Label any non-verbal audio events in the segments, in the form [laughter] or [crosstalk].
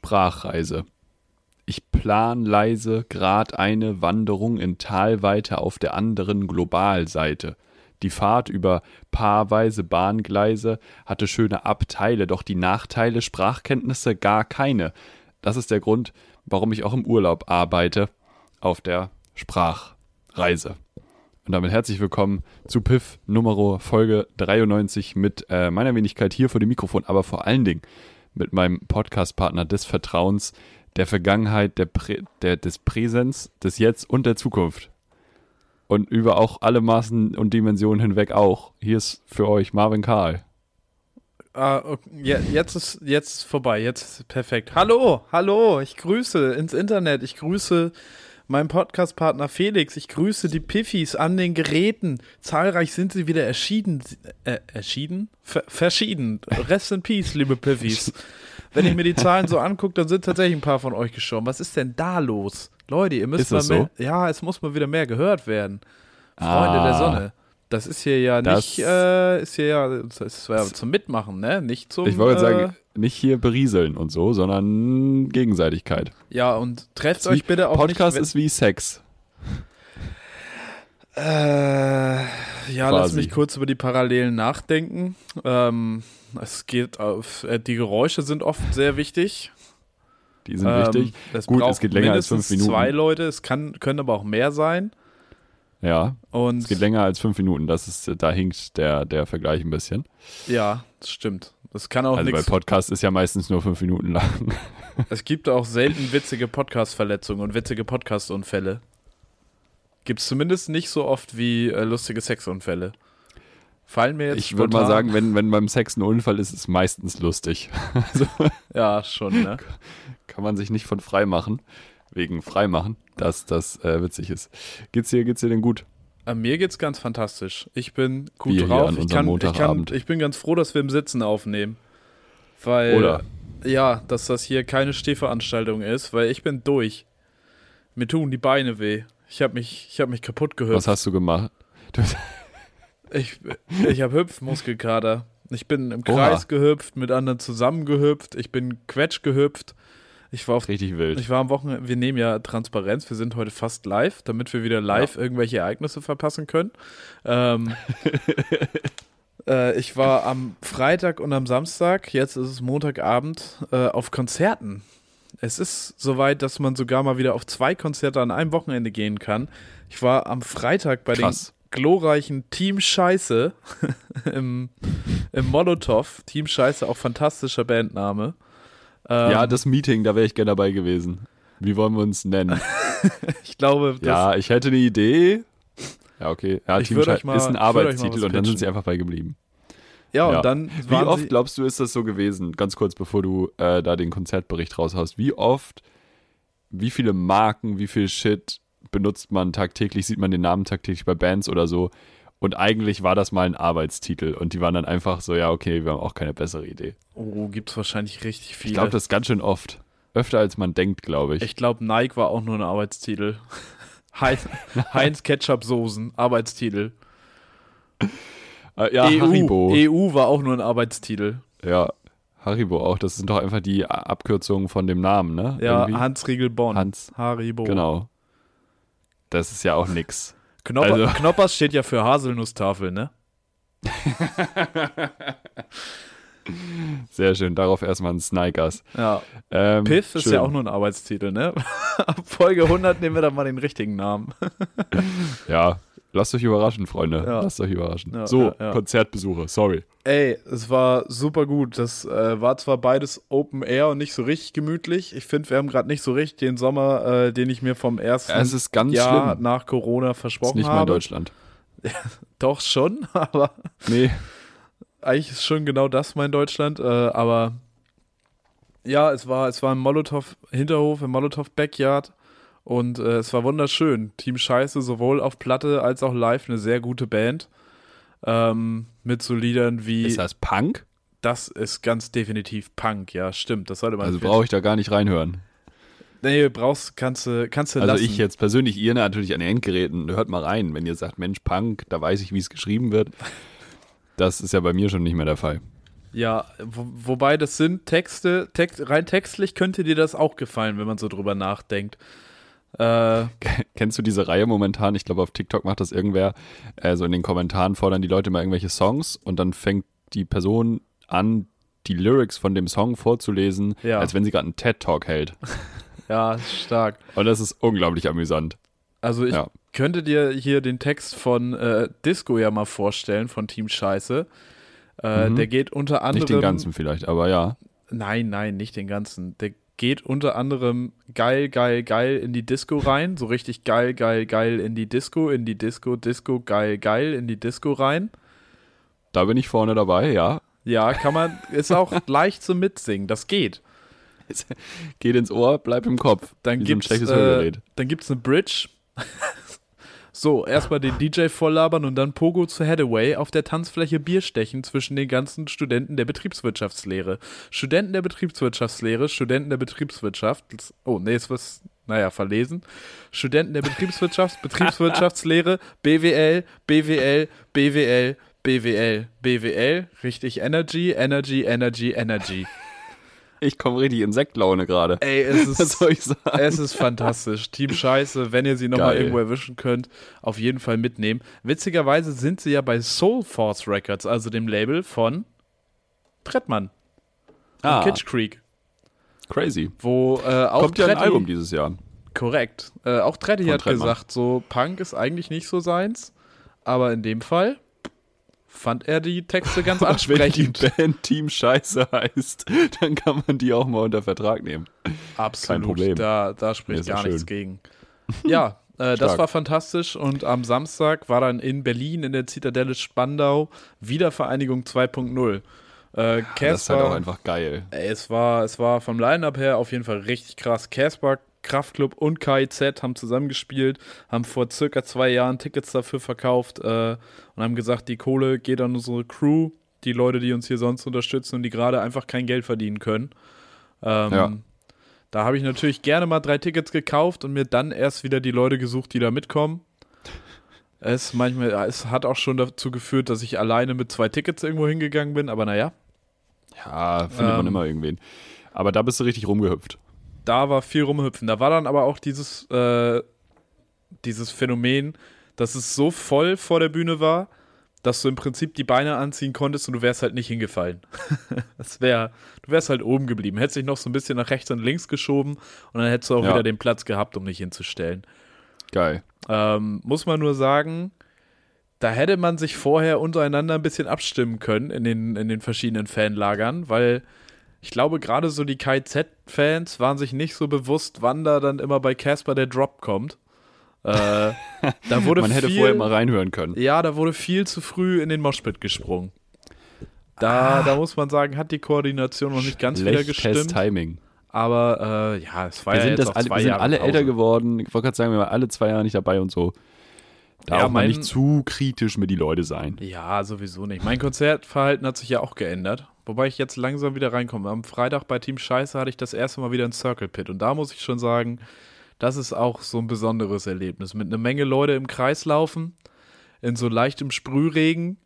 Sprachreise. Ich plan leise grad eine Wanderung in Talweite auf der anderen Globalseite. Die Fahrt über paarweise Bahngleise hatte schöne Abteile, doch die Nachteile Sprachkenntnisse gar keine. Das ist der Grund, warum ich auch im Urlaub arbeite auf der Sprachreise. Und damit herzlich willkommen zu Piff Nummer Folge 93 mit äh, meiner Wenigkeit hier vor dem Mikrofon, aber vor allen Dingen mit meinem Podcast-Partner des Vertrauens, der Vergangenheit, der, Prä der des Präsens, des Jetzt und der Zukunft. Und über auch alle Maßen und Dimensionen hinweg auch. Hier ist für euch Marvin Karl. Ah, okay. ja, jetzt ist jetzt vorbei, jetzt ist perfekt. Hallo, hallo, ich grüße ins Internet, ich grüße meinen Podcast-Partner Felix, ich grüße die Piffis an den Geräten. Zahlreich sind sie wieder erschieden. Äh, erschieden? Ver verschieden. Rest in Peace, liebe Piffis. Wenn ich mir die Zahlen so angucke, dann sind tatsächlich ein paar von euch gestorben. Was ist denn da los? Leute, ihr müsst Ist mal mehr. so? Ja, es muss mal wieder mehr gehört werden. Freunde Ah. der Sonne. Das ist hier ja Das- nicht, äh, ist hier ja, das ist ja zum Mitmachen, ne? Nicht zum. Ich wollte äh, sagen, nicht hier berieseln und so, sondern Gegenseitigkeit. Ja, und trefft euch bitte auch Podcast nicht. ist wie Sex. Äh, ja, lass Quasi. mich kurz über die Parallelen nachdenken. Ähm, es geht auf, äh, die Geräusche sind oft sehr wichtig. Die sind Ähm, wichtig. Es Gut, es geht länger als fünf Minuten. zwei Leute, es kann, können aber auch mehr sein. Ja, Und es geht länger als fünf Minuten. Das ist, da hinkt der, der Vergleich ein bisschen. ja, das stimmt. Das kann auch Also nichts. Podcast ist ja meistens nur fünf Minuten lang. [laughs] Es gibt auch selten witzige Podcast-Verletzungen und witzige Podcast-Unfälle. Gibt es zumindest nicht so oft wie äh, lustige Sexunfälle. Fallen mir jetzt Ich würde mal sagen, wenn, wenn beim Sex ein Unfall ist, ist es meistens lustig. [laughs] Also [laughs] Ja, schon, ne? kann man sich nicht von frei machen. Wegen Freimachen, dass das äh, witzig ist. Geht's dir, geht's dir denn gut? Äh, mir geht's ganz fantastisch. Ich bin gut Wir drauf. ich, kann, ich, kann, ich bin ganz froh, dass wir im Sitzen aufnehmen. Weil, Oder? ja, dass das hier keine Stehveranstaltung ist, weil ich bin durch. Mir tun die Beine weh. Ich habe mich, ich hab mich kaputt gehüpft. Was hast du gemacht? Du, Ich, ich habe Hüpfmuskelkater. Ich bin im Oha. Kreis gehüpft, mit anderen zusammengehüpft. Ich bin quetsch gehüpft. Ich war auf richtig wild. Ich war am Wochenende, wir nehmen ja Transparenz, wir sind heute fast live, damit wir wieder live irgendwelche Ereignisse verpassen können. Ähm, [laughs] äh, ich war am Freitag und am Samstag, jetzt ist es Montagabend, äh, auf Konzerten. Es ist soweit, dass man sogar mal wieder auf zwei Konzerte an einem Wochenende gehen kann. Ich war am Freitag bei Krass. den glorreichen Team Scheiße [laughs] im, im Molotow. Team Scheiße, auch fantastischer Bandname. Ähm, ja, das Meeting, da wäre ich gerne dabei gewesen. Wie wollen wir uns nennen? [laughs] ich glaube, das, ja, ich hätte eine Idee. Ja, okay. Ja, Team mal- ist ein Arbeitstitel und dann sind sie einfach bei geblieben. Ja, und Ja. dann Wie oft glaubst du, ist das so gewesen? Ganz kurz, bevor du äh, da den Konzertbericht raushaust. Wie oft, wie viele Marken, wie viel Shit benutzt man tagtäglich? Sieht man den Namen tagtäglich bei Bands oder so? Und eigentlich war das mal ein Arbeitstitel und die waren dann einfach so, ja, okay, wir haben auch keine bessere Idee. Oh, gibt's wahrscheinlich richtig viele. Ich glaube, das ist ganz schön oft. Öfter als man denkt, glaube ich. Ich glaube, Nike war auch nur ein Arbeitstitel. [laughs] Heinz, Heinz Ketchup Soßen, Arbeitstitel. Äh, ja, EU, Haribo. EU war auch nur ein Arbeitstitel. Ja, Haribo auch. Das sind doch einfach die Abkürzungen von dem Namen, ne? Ja, Irgendwie. Hans Riegel Bonn. Hans. Haribo. Genau. Das ist ja auch nix. Knopper, Also- [laughs] Knoppers steht ja für Haselnusstafel, ne? Sehr schön. Darauf erstmal ein Snikers. Ja. Ähm, Piff ist schön. ja auch nur ein Arbeitstitel, ne? [laughs] Ab Folge 100 nehmen wir dann mal den richtigen Namen. Ja, lasst euch überraschen, Freunde. Ja. Lasst euch überraschen. Ja, so, ja. Konzertbesuche, sorry. Ey, es war super gut. Das äh, war zwar beides Open Air und nicht so richtig gemütlich. Ich finde, wir haben gerade nicht so richtig den Sommer, äh, den ich mir vom ersten ist Jahr schlimm. nach Corona Ist versprochen nicht mal habe. Deutschland. [laughs] Doch schon, [laughs] aber Nee, eigentlich ist schon genau das mein Deutschland. Äh, aber ja, es war, es war im Molotow Hinterhof, im Molotow Backyard. Und äh, es war wunderschön. Team Scheiße, sowohl auf Platte als auch live, eine sehr gute Band. Ähm, mit so Liedern wie ist das Punk? Das ist ganz definitiv Punk, ja, stimmt. Das sollte man Also brauche ich da gar nicht reinhören. Nee, brauchst, kannst du, kannst du Also lassen. ich jetzt persönlich, ihr natürlich an den Endgeräten, hört mal rein. Wenn ihr sagt, Mensch, Punk, da weiß ich, wie es geschrieben wird. Das ist ja bei mir schon nicht mehr der Fall. Ja, wo, wobei das sind Texte, Text, rein textlich könnte dir das auch gefallen, wenn man so drüber nachdenkt. Äh, Kennst du diese Reihe momentan? Ich glaube, auf TikTok macht das irgendwer. Äh, so in den Kommentaren fordern die Leute mal irgendwelche Songs und dann fängt die Person an, die Lyrics von dem Song vorzulesen, Ja. als wenn sie gerade einen TED-Talk hält. [laughs] ja, stark. Und das ist unglaublich amüsant. Also ich Ja. könnte dir hier den Text von äh, Disco ja mal vorstellen, von Team Scheiße. Äh, Mhm. Der geht unter anderem. Nicht den ganzen vielleicht, aber ja. Nein, nein, nicht den ganzen. Der geht unter anderem geil, geil, geil in die Disco rein. So richtig geil, geil, geil in die Disco, in die Disco, Disco, geil, geil in die Disco rein. Da bin ich vorne dabei, ja. Ja, kann man, ist auch [laughs] leicht zum Mitsingen. Das geht. Geht ins Ohr, bleibt im Kopf. Dann gibt's, schlechtes äh, dann gibt's eine Bridge. [laughs] so, erstmal den DJ volllabern und dann Pogo zu Hathaway auf der Tanzfläche Bier stechen zwischen den ganzen Studenten der Betriebswirtschaftslehre. Studenten der Betriebswirtschaftslehre, Studenten der Betriebswirtschaft. Oh, nee, ist was, naja, verlesen. Studenten der Betriebswirtschaft, [laughs] Betriebswirtschaftslehre, BWL, BWL, BWL, BWL, BWL, richtig Energy, Energy, Energy, Energy. Ich komme richtig in Sektlaune gerade. Ey, es [laughs] ist. Was soll ich sagen? Es ist fantastisch. Team Scheiße, wenn ihr sie nochmal irgendwo erwischen könnt, auf jeden Fall mitnehmen. Witzigerweise sind sie ja bei Soul Force Records, also dem Label von Trettmann, Ah, Kitsch Creek, crazy. wo äh, auch Kommt ja ein Album dieses Jahr. Korrekt. Äh, auch Tretti hat Trettmann. gesagt, so Punk ist eigentlich nicht so seins, aber in dem Fall fand er die Texte ganz [laughs] Wenn die ansprechend. Band Team Scheiße heißt, dann kann man die auch mal unter Vertrag nehmen. Absolut. Problem. Da, da spricht gar nichts gegen. [laughs] Ja, äh, das war fantastisch und am Samstag war dann in Berlin in der Zitadelle Spandau Wiedervereinigung 2.0. Äh, Das ist halt auch Casper, einfach geil. ey, es war, es war vom Line-Up her auf jeden Fall richtig krass. Casper, Kraftklub und KIZ haben zusammengespielt, haben vor circa zwei Jahren Tickets dafür verkauft äh, und haben gesagt, die Kohle geht an unsere Crew, die Leute, die uns hier sonst unterstützen und die gerade einfach kein Geld verdienen können. Ähm, Ja. Da habe ich natürlich gerne mal drei Tickets gekauft und mir dann erst wieder die Leute gesucht, die da mitkommen. Es manchmal, es hat auch schon dazu geführt, dass ich alleine mit zwei Tickets irgendwo hingegangen bin, aber naja, Ja, findet man Ähm. immer irgendwen. Aber da bist du richtig rumgehüpft. Da war viel rumhüpfen. Da war dann aber auch dieses, äh, dieses Phänomen, dass es so voll vor der Bühne war, dass du im Prinzip die Beine anziehen konntest und du wärst halt nicht hingefallen. [laughs] das wär, du wärst halt oben geblieben. Hättest dich noch so ein bisschen nach rechts und links geschoben und dann hättest du auch Ja. wieder den Platz gehabt, um dich hinzustellen. Geil. Ähm, muss man nur sagen, da hätte man sich vorher untereinander ein bisschen abstimmen können in den, in den verschiedenen Fanlagern, weil ich glaube, gerade so die KZ-Fans waren sich nicht so bewusst, wann da dann immer bei Casper der Drop kommt. Äh, [laughs] da wurde Man hätte viel, vorher mal reinhören können. Ja, da wurde viel zu früh in den Moshpit gesprungen. Ah. Da, da muss man sagen, hat die Koordination noch nicht ganz wieder gestimmt. Timing. Aber äh, ja, es war Wir ja sind, jetzt das alle, wir sind alle Pause. älter geworden. Ich wollte gerade sagen, wir waren alle zwei Jahre nicht dabei und so. Da Ja, mein- nicht zu kritisch mit die Leute sein. Ja, sowieso nicht. Mein Konzertverhalten hat sich ja auch geändert. Wobei ich jetzt langsam wieder reinkomme. Am Freitag bei Team Scheiße hatte ich das erste Mal wieder ein Circle Pit. Und da muss ich schon sagen, das ist auch so ein besonderes Erlebnis. Mit einer Menge Leute im Kreis laufen, in so leichtem Sprühregen.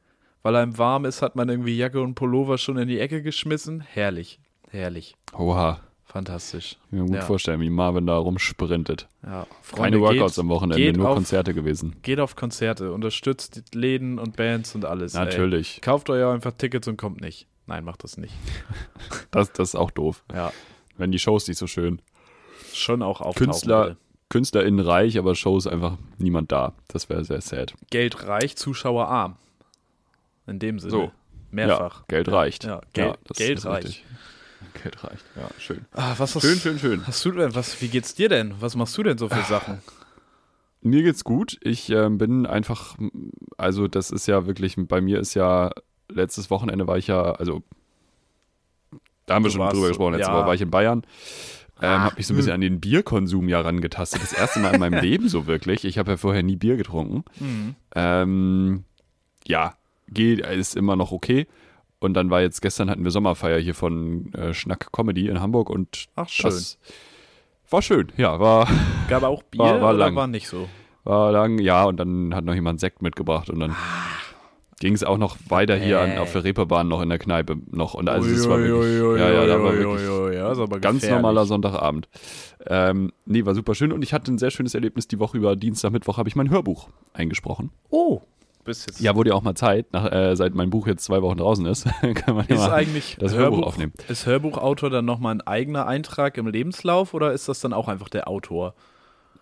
Weil einem warm ist, hat man irgendwie Jacke und Pullover schon in die Ecke geschmissen. Herrlich, herrlich. Oha. Fantastisch. Ich kann mir gut Ja. vorstellen, wie Marvin da rumsprintet. Ja, Keine Workouts geht, am Wochenende, nur auf- Konzerte gewesen. Geht auf Konzerte, unterstützt Läden und Bands und alles. ey. Natürlich. Kauft euch einfach Tickets und kommt nicht. Nein, macht das nicht. [laughs] Das, das ist auch doof. Ja, Wenn die Shows nicht so schön. schon auch auftauchen. Künstler. KünstlerInnen reich, aber Shows einfach niemand da. Das wäre sehr sad. Geld reich, Zuschauer arm. In dem Sinne. So. Mehrfach. Ja, Geld reicht. Ja, Geld- das Geld ist reich. richtig. [laughs] Geld reicht. Ja, schön. Ah, was hast, Schön, schön, schön. hast du denn? Was, wie geht's dir denn? Was machst du denn so für Sachen? Mir geht's gut. Ich ähm, bin einfach, also das ist ja wirklich, bei mir ist ja, letztes Wochenende war ich ja, also da haben wir Du schon drüber gesprochen, letzte ja. Woche war ich in Bayern. Ähm, Ah, habe mich so ein bisschen an den Bierkonsum ja rangetastet. Das erste Mal in meinem [laughs] Leben so wirklich. Ich habe ja vorher nie Bier getrunken. Mhm. Ähm, ja, geht, ist immer noch okay. Und dann war jetzt, gestern hatten wir Sommerfeier hier von äh, Schnack Comedy in Hamburg und Ach, schön. das war schön. Ja, war, [laughs] Gab auch Bier war- war lang. war nicht so? war lang, ja, und dann hat noch jemand Sekt mitgebracht und dann ging es auch noch weiter hier an, Äh. auf der Reeperbahn noch in der Kneipe noch. Und also es war wirklich, ui, ja, ja, da war wirklich ui, ui, ganz normaler Sonntagabend. Ähm, nee, war super schön und ich hatte ein sehr schönes Erlebnis die Woche über Dienstag, Mittwoch habe ich mein Hörbuch eingesprochen. Oh, bist jetzt. Ja, wurde ja auch mal Zeit, nach, äh, seit mein Buch jetzt zwei Wochen draußen ist, [laughs] kann man ja Ist mal eigentlich das Hörbuch aufnehmen. Ist Hörbuchautor dann nochmal ein eigener Eintrag im Lebenslauf oder ist das dann auch einfach der Autor?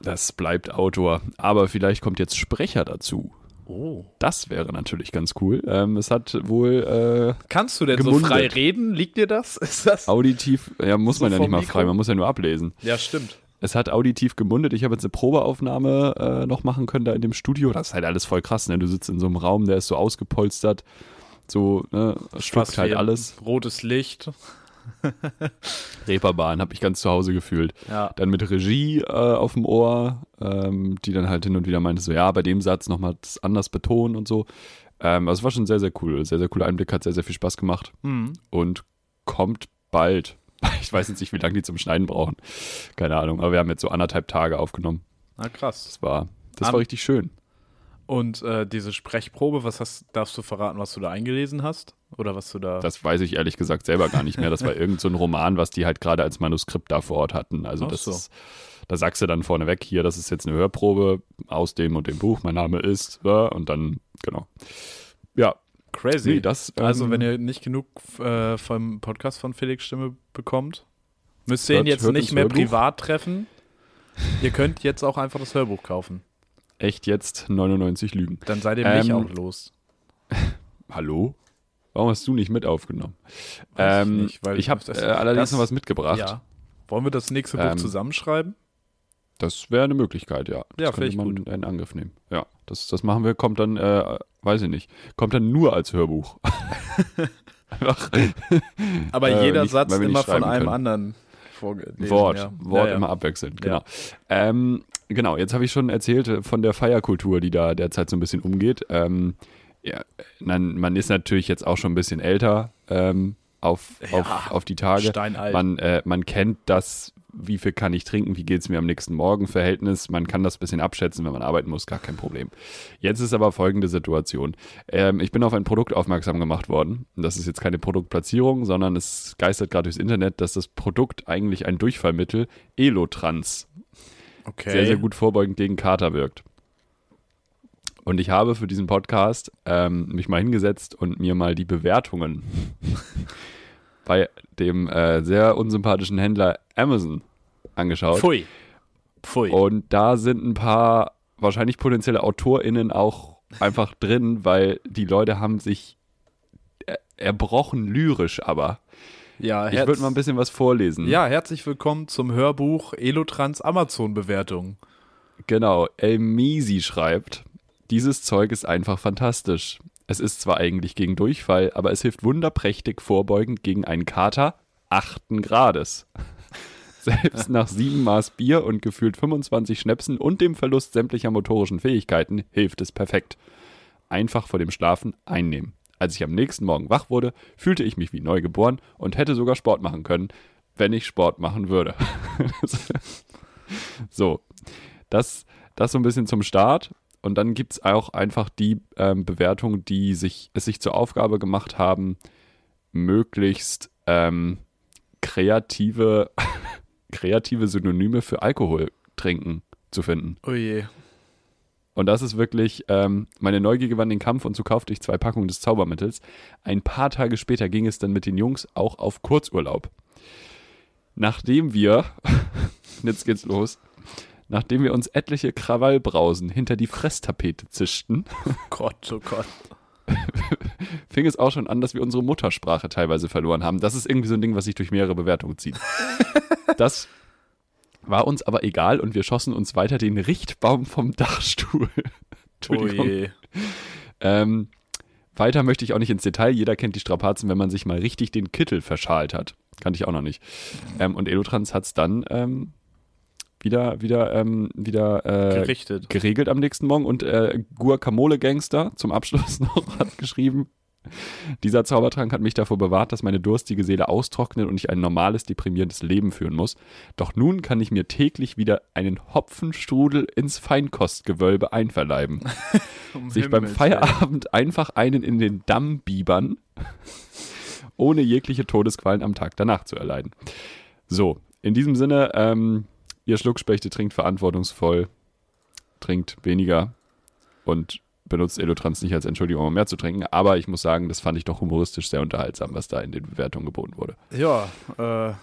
Das bleibt Autor. Aber vielleicht kommt jetzt Sprecher dazu. Oh. Das wäre natürlich ganz cool. Ähm, es hat wohl äh, Kannst du denn Gemundet. so frei reden? Liegt dir das? [laughs] Ist das? auditiv, ja, muss So man ja nicht mal frei, man muss ja nur ablesen. Ja, stimmt. Es hat auditiv gemundet. Ich habe jetzt eine Probeaufnahme äh, noch machen können da in dem Studio. Das ist halt alles voll krass, ne? Du sitzt in so einem Raum, der ist so ausgepolstert, so, ne, schluckt halt alles. Rotes Licht. [laughs] Reeperbahn habe ich ganz zu Hause gefühlt. Ja. Dann mit Regie äh, auf dem Ohr, ähm, die dann halt hin und wieder meinte, so ja, bei dem Satz nochmal das anders betonen und so. Ähm, also es war schon sehr, sehr cool. Sehr, sehr cooler Einblick, hat sehr, sehr viel Spaß gemacht Hm. und kommt bald. [laughs] Ich weiß jetzt nicht, wie lange die zum Schneiden brauchen. Keine Ahnung, aber wir haben jetzt so anderthalb Tage aufgenommen. Na krass. Das war, das Am- war richtig schön. Und äh, diese Sprechprobe, was hast, darfst du verraten, was du da eingelesen hast? Oder was du da. Das weiß ich ehrlich gesagt selber gar nicht mehr. Das war [laughs] irgend so ein Roman, was die halt gerade als Manuskript da vor Ort hatten. Also Ach das so. ist, da sagst du dann vorneweg, hier, das ist jetzt eine Hörprobe aus dem und dem Buch, mein Name ist, und dann, genau. Ja, crazy. nee, das. ähm, also, wenn ihr nicht genug äh, vom Podcast von Felix Stimme bekommt, müsst ihr ihn jetzt nicht mehr Hörbuch. privat treffen. Ihr könnt jetzt auch einfach das Hörbuch kaufen. echt jetzt 99 Lügen. Dann seid ihr mich Ähm, auch los. [laughs] Hallo? Warum hast du nicht mit aufgenommen? Ich ähm, weil ich habe äh, allerdings das- noch was mitgebracht. Ja. Wollen wir das nächste Buch Ähm, zusammenschreiben? Das wäre eine Möglichkeit, ja. Das Ja, könnte man gut. in Angriff nehmen. Ja, das, das machen wir, kommt dann, äh, weiß ich nicht, kommt dann nur als Hörbuch. [laughs] Einfach Aber äh, jeder nicht- Satz immer von einem können. anderen vorgelesen. Wort, ja. Wort ja, immer abwechselnd, genau. Ähm, genau, jetzt habe ich schon erzählt äh, von der Feierkultur, die da derzeit so ein bisschen umgeht. Ähm, ja, man, man ist natürlich jetzt auch schon ein bisschen älter ähm, auf, Ja, auf, auf die Tage. Steinalt. Man, äh, man kennt das, wie viel kann ich trinken, wie geht es mir am nächsten Morgen Verhältnis. Man kann das ein bisschen abschätzen, wenn man arbeiten muss, gar kein Problem. Jetzt ist aber folgende Situation. Ähm, ich bin auf ein Produkt aufmerksam gemacht worden. Das ist jetzt keine Produktplatzierung, sondern es geistert gerade durchs Internet, dass das Produkt eigentlich ein Durchfallmittel Elotrans okay. sehr, sehr gut vorbeugend gegen Kater wirkt. Und ich habe für diesen Podcast ähm, mich mal hingesetzt und mir mal die Bewertungen bei dem äh, sehr unsympathischen Händler Amazon angeschaut. Pfui. Pfui. Und da sind ein paar wahrscheinlich potenzielle AutorInnen auch einfach drin, weil die Leute haben sich er- erbrochen lyrisch, aber ja, ich würde mal ein bisschen was vorlesen. Ja, herzlich willkommen zum Hörbuch Elotrans Amazon-Bewertung. Genau, El Misi schreibt, dieses Zeug ist einfach fantastisch. Es ist zwar eigentlich gegen Durchfall, aber es hilft wunderprächtig vorbeugend gegen einen Kater achten Grades. [laughs] Selbst nach sieben Maß Bier und gefühlt 25 Schnäpsen und dem Verlust sämtlicher motorischen Fähigkeiten hilft es perfekt. Einfach vor dem Schlafen einnehmen. Als ich am nächsten Morgen wach wurde, fühlte ich mich wie neugeboren und hätte sogar Sport machen können, wenn ich Sport machen würde. [laughs] so, das, das so ein bisschen zum Start. Und dann gibt es auch einfach die ähm, Bewertung, die sich, es sich zur Aufgabe gemacht haben, möglichst ähm, kreative, [laughs] kreative Synonyme für Alkohol trinken zu finden. Oh je. Und das ist wirklich, ähm, meine Neugier gewann den Kampf und so kaufte ich zwei Packungen des Zaubermittels. Ein paar Tage später ging es dann mit den Jungs auch auf Kurzurlaub. Nachdem wir, [laughs] jetzt geht's los, nachdem wir uns etliche Krawallbrausen hinter die Fresstapete zischten, Gott, oh Gott. [laughs] fing es auch schon an, dass wir unsere Muttersprache teilweise verloren haben. Das ist irgendwie so ein Ding, was sich durch mehrere Bewertungen zieht. [laughs] Das war uns aber egal und wir schossen uns weiter den Richtbaum vom Dachstuhl. [laughs] Oh Entschuldigung. je. Ähm, weiter möchte ich auch nicht ins Detail. Jeder kennt die Strapazen, wenn man sich mal richtig den Kittel verschalt hat. Kannte ich auch noch nicht. Ähm, und Elotrans hat es dann ähm, wieder, wieder, ähm, wieder äh, Gerichtet. geregelt am nächsten Morgen. Und äh, Guacamole Gangster zum Abschluss [laughs] noch hat geschrieben, Dieser Zaubertrank hat mich davor bewahrt, dass meine durstige Seele austrocknet und ich ein normales, deprimierendes Leben führen muss. Doch nun kann ich mir täglich wieder einen Hopfenstrudel ins Feinkostgewölbe einverleiben. [laughs] Um Sich beim Himmels Feierabend einfach einen in den Damm biebern, ohne jegliche Todesqualen am Tag danach zu erleiden. So, in diesem Sinne, ähm, ihr Schluckspechte trinkt verantwortungsvoll, trinkt weniger und benutzt Elotrans nicht als Entschuldigung, um mehr zu trinken. Aber ich muss sagen, das fand ich doch humoristisch sehr unterhaltsam, was da in den Bewertungen geboten wurde. Ja, äh,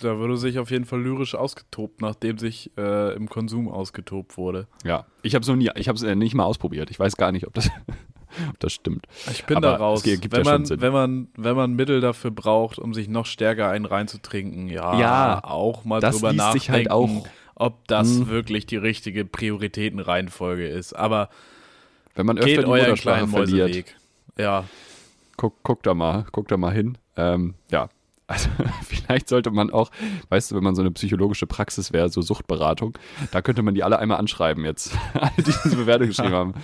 da wurde sich auf jeden Fall lyrisch ausgetobt, nachdem sich äh, im Konsum ausgetobt wurde. Ja, ich habe es nie, ich habe es nicht mal ausprobiert. Ich weiß gar nicht, ob das, [laughs] [laughs] das stimmt. Ich bin Aber da raus. es gibt wenn, ja schon man, Sinn. wenn, man, wenn man Mittel dafür braucht, um sich noch stärker einen reinzutrinken, ja, Ja, auch mal das drüber nachdenken, sich halt auch- ob das Hm. wirklich die richtige Prioritätenreihenfolge ist. Aber Wenn man öfter geht die Muttersprache verliert. Ja, guck, guck da mal, guck da mal hin. Ähm, ja, also [laughs] vielleicht sollte man auch, weißt du, wenn man so eine psychologische Praxis wäre, so Suchtberatung, da könnte man die alle einmal anschreiben jetzt, [laughs] alle, die diese Bewertung geschrieben haben.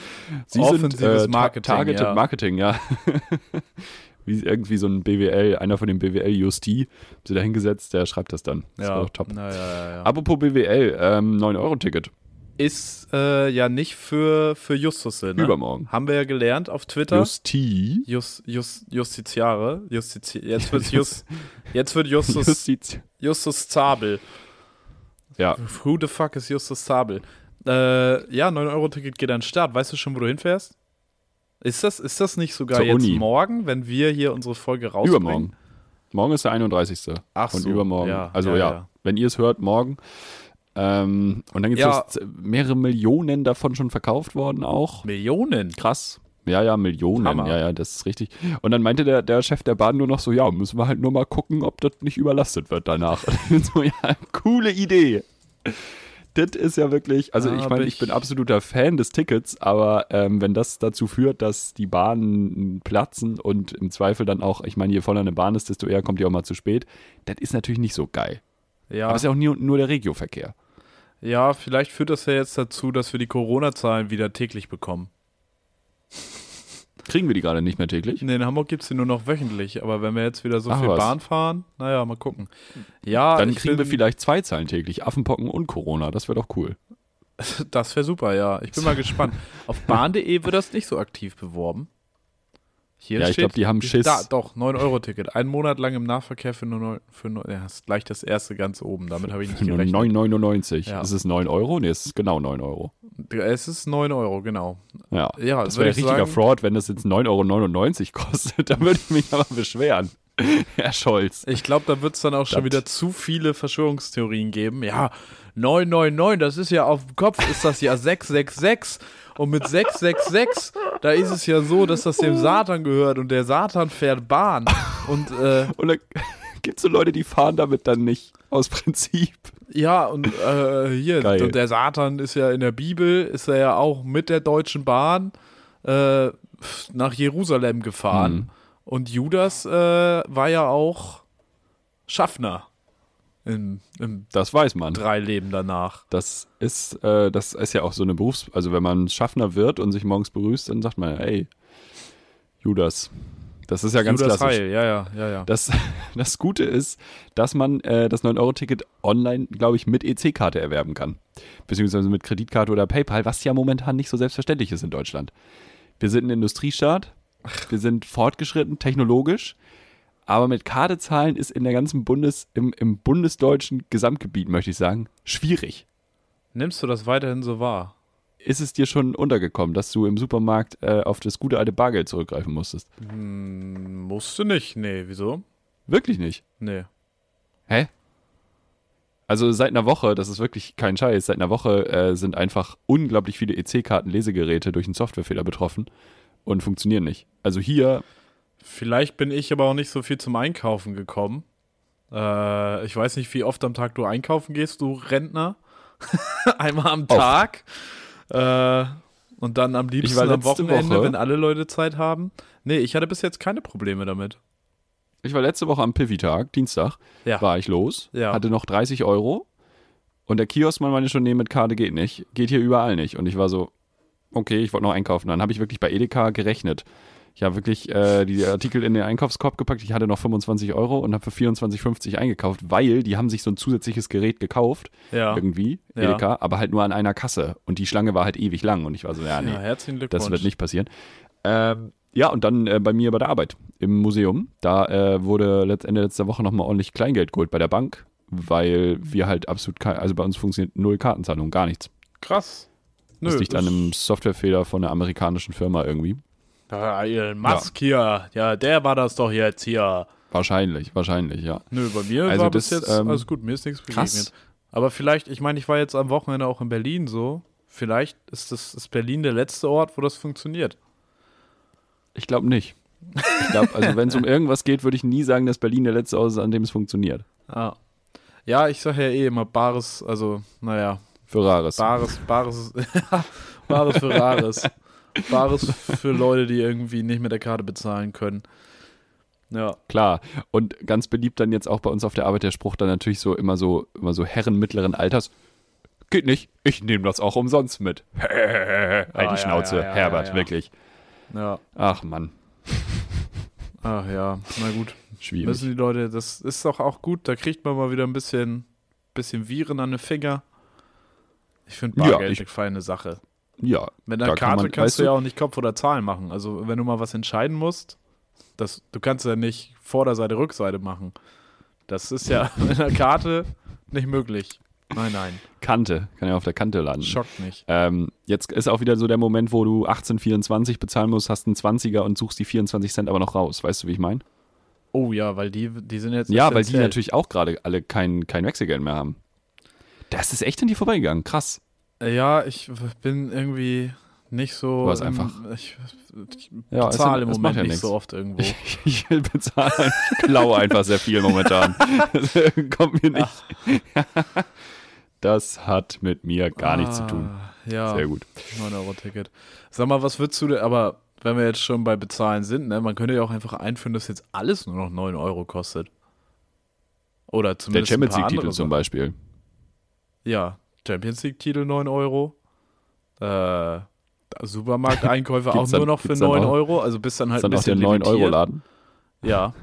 Sie Offensives sind äh, Marketing, Targeted ja. Marketing, ja. [laughs] Wie irgendwie so ein BWL, einer von den BWL-Justi, haben sie da hingesetzt, der schreibt das dann. Das ja. war doch top. Ja. Apropos BWL, ähm, 9-Euro-Ticket, Ist äh, ja nicht für, für Justus, ne? übermorgen. Haben wir ja gelernt auf Twitter. Justi. Just, Just, Justiziare. Justizi jetzt [laughs] wird Just, jetzt wird Justus, Justiz. Justus Zabel. Ja, Who the fuck ist Justus Zabel? Äh, ja, 9-Euro-Ticket geht an den Start. Weißt du schon, wo du hinfährst? Ist das, ist das nicht sogar Zur jetzt Uni. morgen, wenn wir hier unsere Folge rausbringen? Übermorgen. Morgen ist der 31. Ach und so, übermorgen. ja, also ja, ja, ja. wenn ihr es hört, morgen. Ähm, und dann gibt es Ja. mehrere Millionen davon schon verkauft worden auch. Millionen. Krass. Ja, ja, Millionen. Hammer. Ja, ja, das ist richtig. Und dann meinte der, der Chef der Bahn nur noch so, ja, müssen wir halt nur mal gucken, ob das nicht überlastet wird danach. [laughs] So, ja, coole Idee. Das ist ja wirklich, also ich meine, ich ich- bin absoluter Fan des Tickets, aber ähm, wenn das dazu führt, dass die Bahnen platzen und im Zweifel dann auch, ich meine, je voller eine Bahn ist, desto eher kommt die auch mal zu spät, das ist natürlich nicht so geil. Ja, Aber es ist ja auch nur, nur der Regioverkehr. Ja, vielleicht führt das ja jetzt dazu, dass wir die Corona-Zahlen wieder täglich bekommen. Kriegen wir die gerade nicht mehr täglich? Nee, in Hamburg gibt es die nur noch wöchentlich, aber wenn wir jetzt wieder so Ach, viel was. Bahn fahren, naja, mal gucken. Ja, Dann kriegen wir bin- vielleicht zwei Zahlen täglich, Affenpocken und Corona, das wäre doch cool. [laughs] Das wäre super, ja. Ich bin mal [laughs] gespannt. Auf bahn.de wird das nicht so aktiv beworben. Hier Ja, ich steht- glaub, die haben Schiss. Da, doch, 9-Euro-Ticket. Einen Monat lang im Nahverkehr für nur neun, für neun, ja, ist gleich das erste ganz oben. Damit habe ich nicht gerechnet. 9,99. Ja. Ist es 9 Euro? Nee, es ist genau 9 Euro. Es ist 9 Euro, genau. Ja, Ja, das wäre ich richtiger sagen- Fraud, wenn das jetzt 9,99 Euro kostet. [laughs] Da würde ich mich aber beschweren. [laughs] Herr Scholz. Ich glaube, da wird es dann auch schon wieder zu viele Verschwörungstheorien geben. Ja, 999, das ist ja auf dem Kopf, ist das ja 666. Und mit 666, da ist es ja so, dass das dem Satan gehört und der Satan fährt Bahn. Und äh, [laughs] Und da [laughs] gibt es so Leute, die fahren damit dann nicht. Aus Prinzip. ja, und äh, hier, Geil. der Satan ist ja in der Bibel, ist er ja auch mit der Deutschen Bahn äh, nach Jerusalem gefahren. Mhm. Und Judas äh, war ja auch Schaffner im, im Das weiß man. drei Leben danach. Das ist, äh, das ist ja auch so eine Berufs-, also wenn man Schaffner wird und sich morgens begrüßt, dann sagt man, ey, Judas. Das ist ja ganz Judas klassisch. Heil, ja, ja, ja, ja. Das, [laughs] das Gute ist, dass man äh, das 9-Euro-Ticket online, glaube ich, mit EC-Karte erwerben kann. Beziehungsweise mit Kreditkarte oder PayPal, was ja momentan nicht so selbstverständlich ist in Deutschland. Wir sind ein Industriestaat, wir sind fortgeschritten, technologisch, aber mit Karte zahlen ist in der ganzen Bundes, im, im bundesdeutschen Gesamtgebiet, möchte ich sagen, schwierig. Nimmst du das weiterhin so wahr? Ist es dir schon untergekommen, dass du im Supermarkt äh, auf das gute alte Bargeld zurückgreifen musstest? Hm, musste nicht. Nee, wieso? Wirklich nicht. Nee. Hä? Also seit einer Woche, das ist wirklich kein Scheiß, seit einer Woche äh, sind einfach unglaublich viele EC-Karten-Lesegeräte durch einen Softwarefehler betroffen und funktionieren nicht. Also hier, Vielleicht bin ich aber auch nicht so viel zum Einkaufen gekommen. Äh, ich weiß nicht, wie oft am Tag du einkaufen gehst, du Rentner. [laughs] Einmal am Oft. Tag. Äh, und dann am liebsten am Wochenende, Woche- wenn alle Leute Zeit haben. Nee, ich hatte bis jetzt keine Probleme damit. ich war letzte Woche am Piffy-Tag, Dienstag, Ja. war ich los, Ja. hatte noch 30 Euro und der Kioskmann meinte schon, nee, mit Karte geht nicht, geht hier überall nicht. Und ich war so, okay, ich wollte noch einkaufen. Dann habe ich wirklich bei Edeka gerechnet. Ich habe wirklich äh, die Artikel in den Einkaufskorb gepackt. Ich hatte noch 25 Euro und habe für 24,50 eingekauft, weil die haben sich so ein zusätzliches Gerät gekauft, Ja. irgendwie, Ja. Edeka, aber halt nur an einer Kasse. Und die Schlange war halt ewig lang. Und ich war so, ja, nee, Ja, herzlichen Glückwunsch. das wird nicht passieren. Ähm, ja, und dann äh, bei mir bei der Arbeit im Museum. Da äh, wurde letzt, Ende letzter Woche nochmal ordentlich Kleingeld geholt bei der Bank, weil wir halt absolut kein, also bei uns funktioniert null Kartenzahlung, gar nichts. Krass. Nö, das liegt an einem Softwarefehler von einer amerikanischen Firma irgendwie. Ja, Elon Musk hier. Ja, der war das doch jetzt hier. Wahrscheinlich, wahrscheinlich, ja. Nö, bei mir Also war bis das, jetzt ähm, alles gut. Mir ist nichts krass. begegnet. Aber vielleicht, ich meine, ich war jetzt am Wochenende auch in Berlin so. Vielleicht ist das ist Berlin der letzte Ort, wo das funktioniert. Ich glaube nicht. Ich glaube, also wenn es um irgendwas geht, würde ich nie sagen, dass Berlin der letzte Ort ist, an dem es funktioniert. Ah. Ja, ich sage ja eh immer Bares, also, naja, Für Rares. Bares, Bares, [laughs] Bares für Rares. [laughs] Bares für Leute, die irgendwie nicht mit der Karte bezahlen können. Ja. Klar. Und ganz beliebt dann jetzt auch bei uns auf der Arbeit der Spruch dann natürlich so immer so, immer so Herren mittleren Alters. Geht nicht, ich nehme das auch umsonst mit. [laughs] halt Ah, ja, die Schnauze, ja, ja, Herbert, ja, ja. wirklich. Ja. Ach Mann, Ach ja, na gut. schwierig. Müssen die Leute, das ist doch auch gut, da kriegt man mal wieder ein bisschen, bisschen Viren an den Finger. Ich finde Ja, Bargeld ich- eine feine Sache. Ja, Mit einer kann Karte man- kannst du ja auch nicht Kopf oder Zahlen machen. Also wenn du mal was entscheiden musst, das, du kannst ja nicht Vorderseite, Rückseite machen. Das ist ja [laughs] mit einer Karte nicht möglich. Nein, nein, Kante, kann ja auf der Kante landen. schockt nicht. Ähm, jetzt ist auch wieder so der Moment, wo du 18,24 bezahlen musst, hast einen 20er und suchst die 24 Cent aber noch raus. Weißt du, wie ich meine? Oh ja, weil die, die sind jetzt Ja, weil die natürlich auch gerade alle kein, kein Wechselgeld mehr haben. Das ist echt an die vorbeigegangen. Krass. Ja, ich bin irgendwie nicht so. Du hast einfach- Ich, ich Ja, bezahle im Moment ja nicht nichts. so oft irgendwo. Ich, [laughs] ich bezahle, ich klaue einfach sehr viel momentan. Das [laughs] kommt mir nicht. Das hat mit mir gar nichts zu tun. Ah, Ja, Sehr gut. 9-Euro-Ticket. Sag mal, was würdest du denn, aber wenn wir jetzt schon bei Bezahlen sind, ne, man könnte ja auch einfach einführen, dass jetzt alles nur noch 9 Euro kostet. Oder Der zumindest Champions ein paar League-Titel zum. Beispiel. Ja, Champions League-Titel 9 Euro. Äh, Supermarkteinkäufe [laughs] auch dann- nur noch für gibt's dann 9 auch- Euro, also bis dann halt ist ein dann auch der bisschen 9-Euro-Laden. Ja,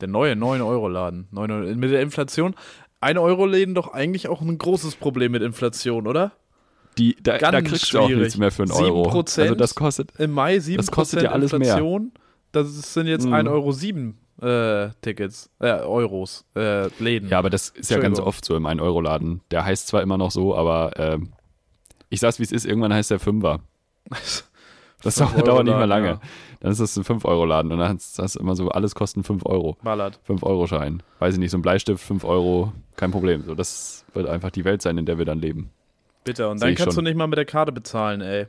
der neue 9-Euro-Laden. 9 Euro. Mit der Inflation. 1-Euro-Läden doch eigentlich auch ein großes Problem mit Inflation, oder? Die, da, da Ganz kriegst du auch schwierig. nichts mehr für einen Euro. 7%? Also das kostet. Im Mai 7% Das kostet ja alles mehr. Inflation. Das sind jetzt Mhm. 1,07 Euro äh, Tickets, äh, Euros, äh, Läden. Ja, aber das ist ja ganz oft so im 1-Euro-Laden. Der heißt zwar immer noch so, aber ähm, ich sag's wie es ist, irgendwann heißt der Fünfer. [laughs] Das dauert, dauert nicht mehr lange. Ja. Dann ist das ein 5-Euro-Laden und dann hast du immer so, alles kosten 5 Euro. Ballert. 5-Euro-Schein. Weiß ich nicht, so ein Bleistift, 5 Euro, kein Problem. So, das wird einfach die Welt sein, in der wir dann leben. Bitte. Und Seh dann kannst schon. du nicht mal mit der Karte bezahlen, ey.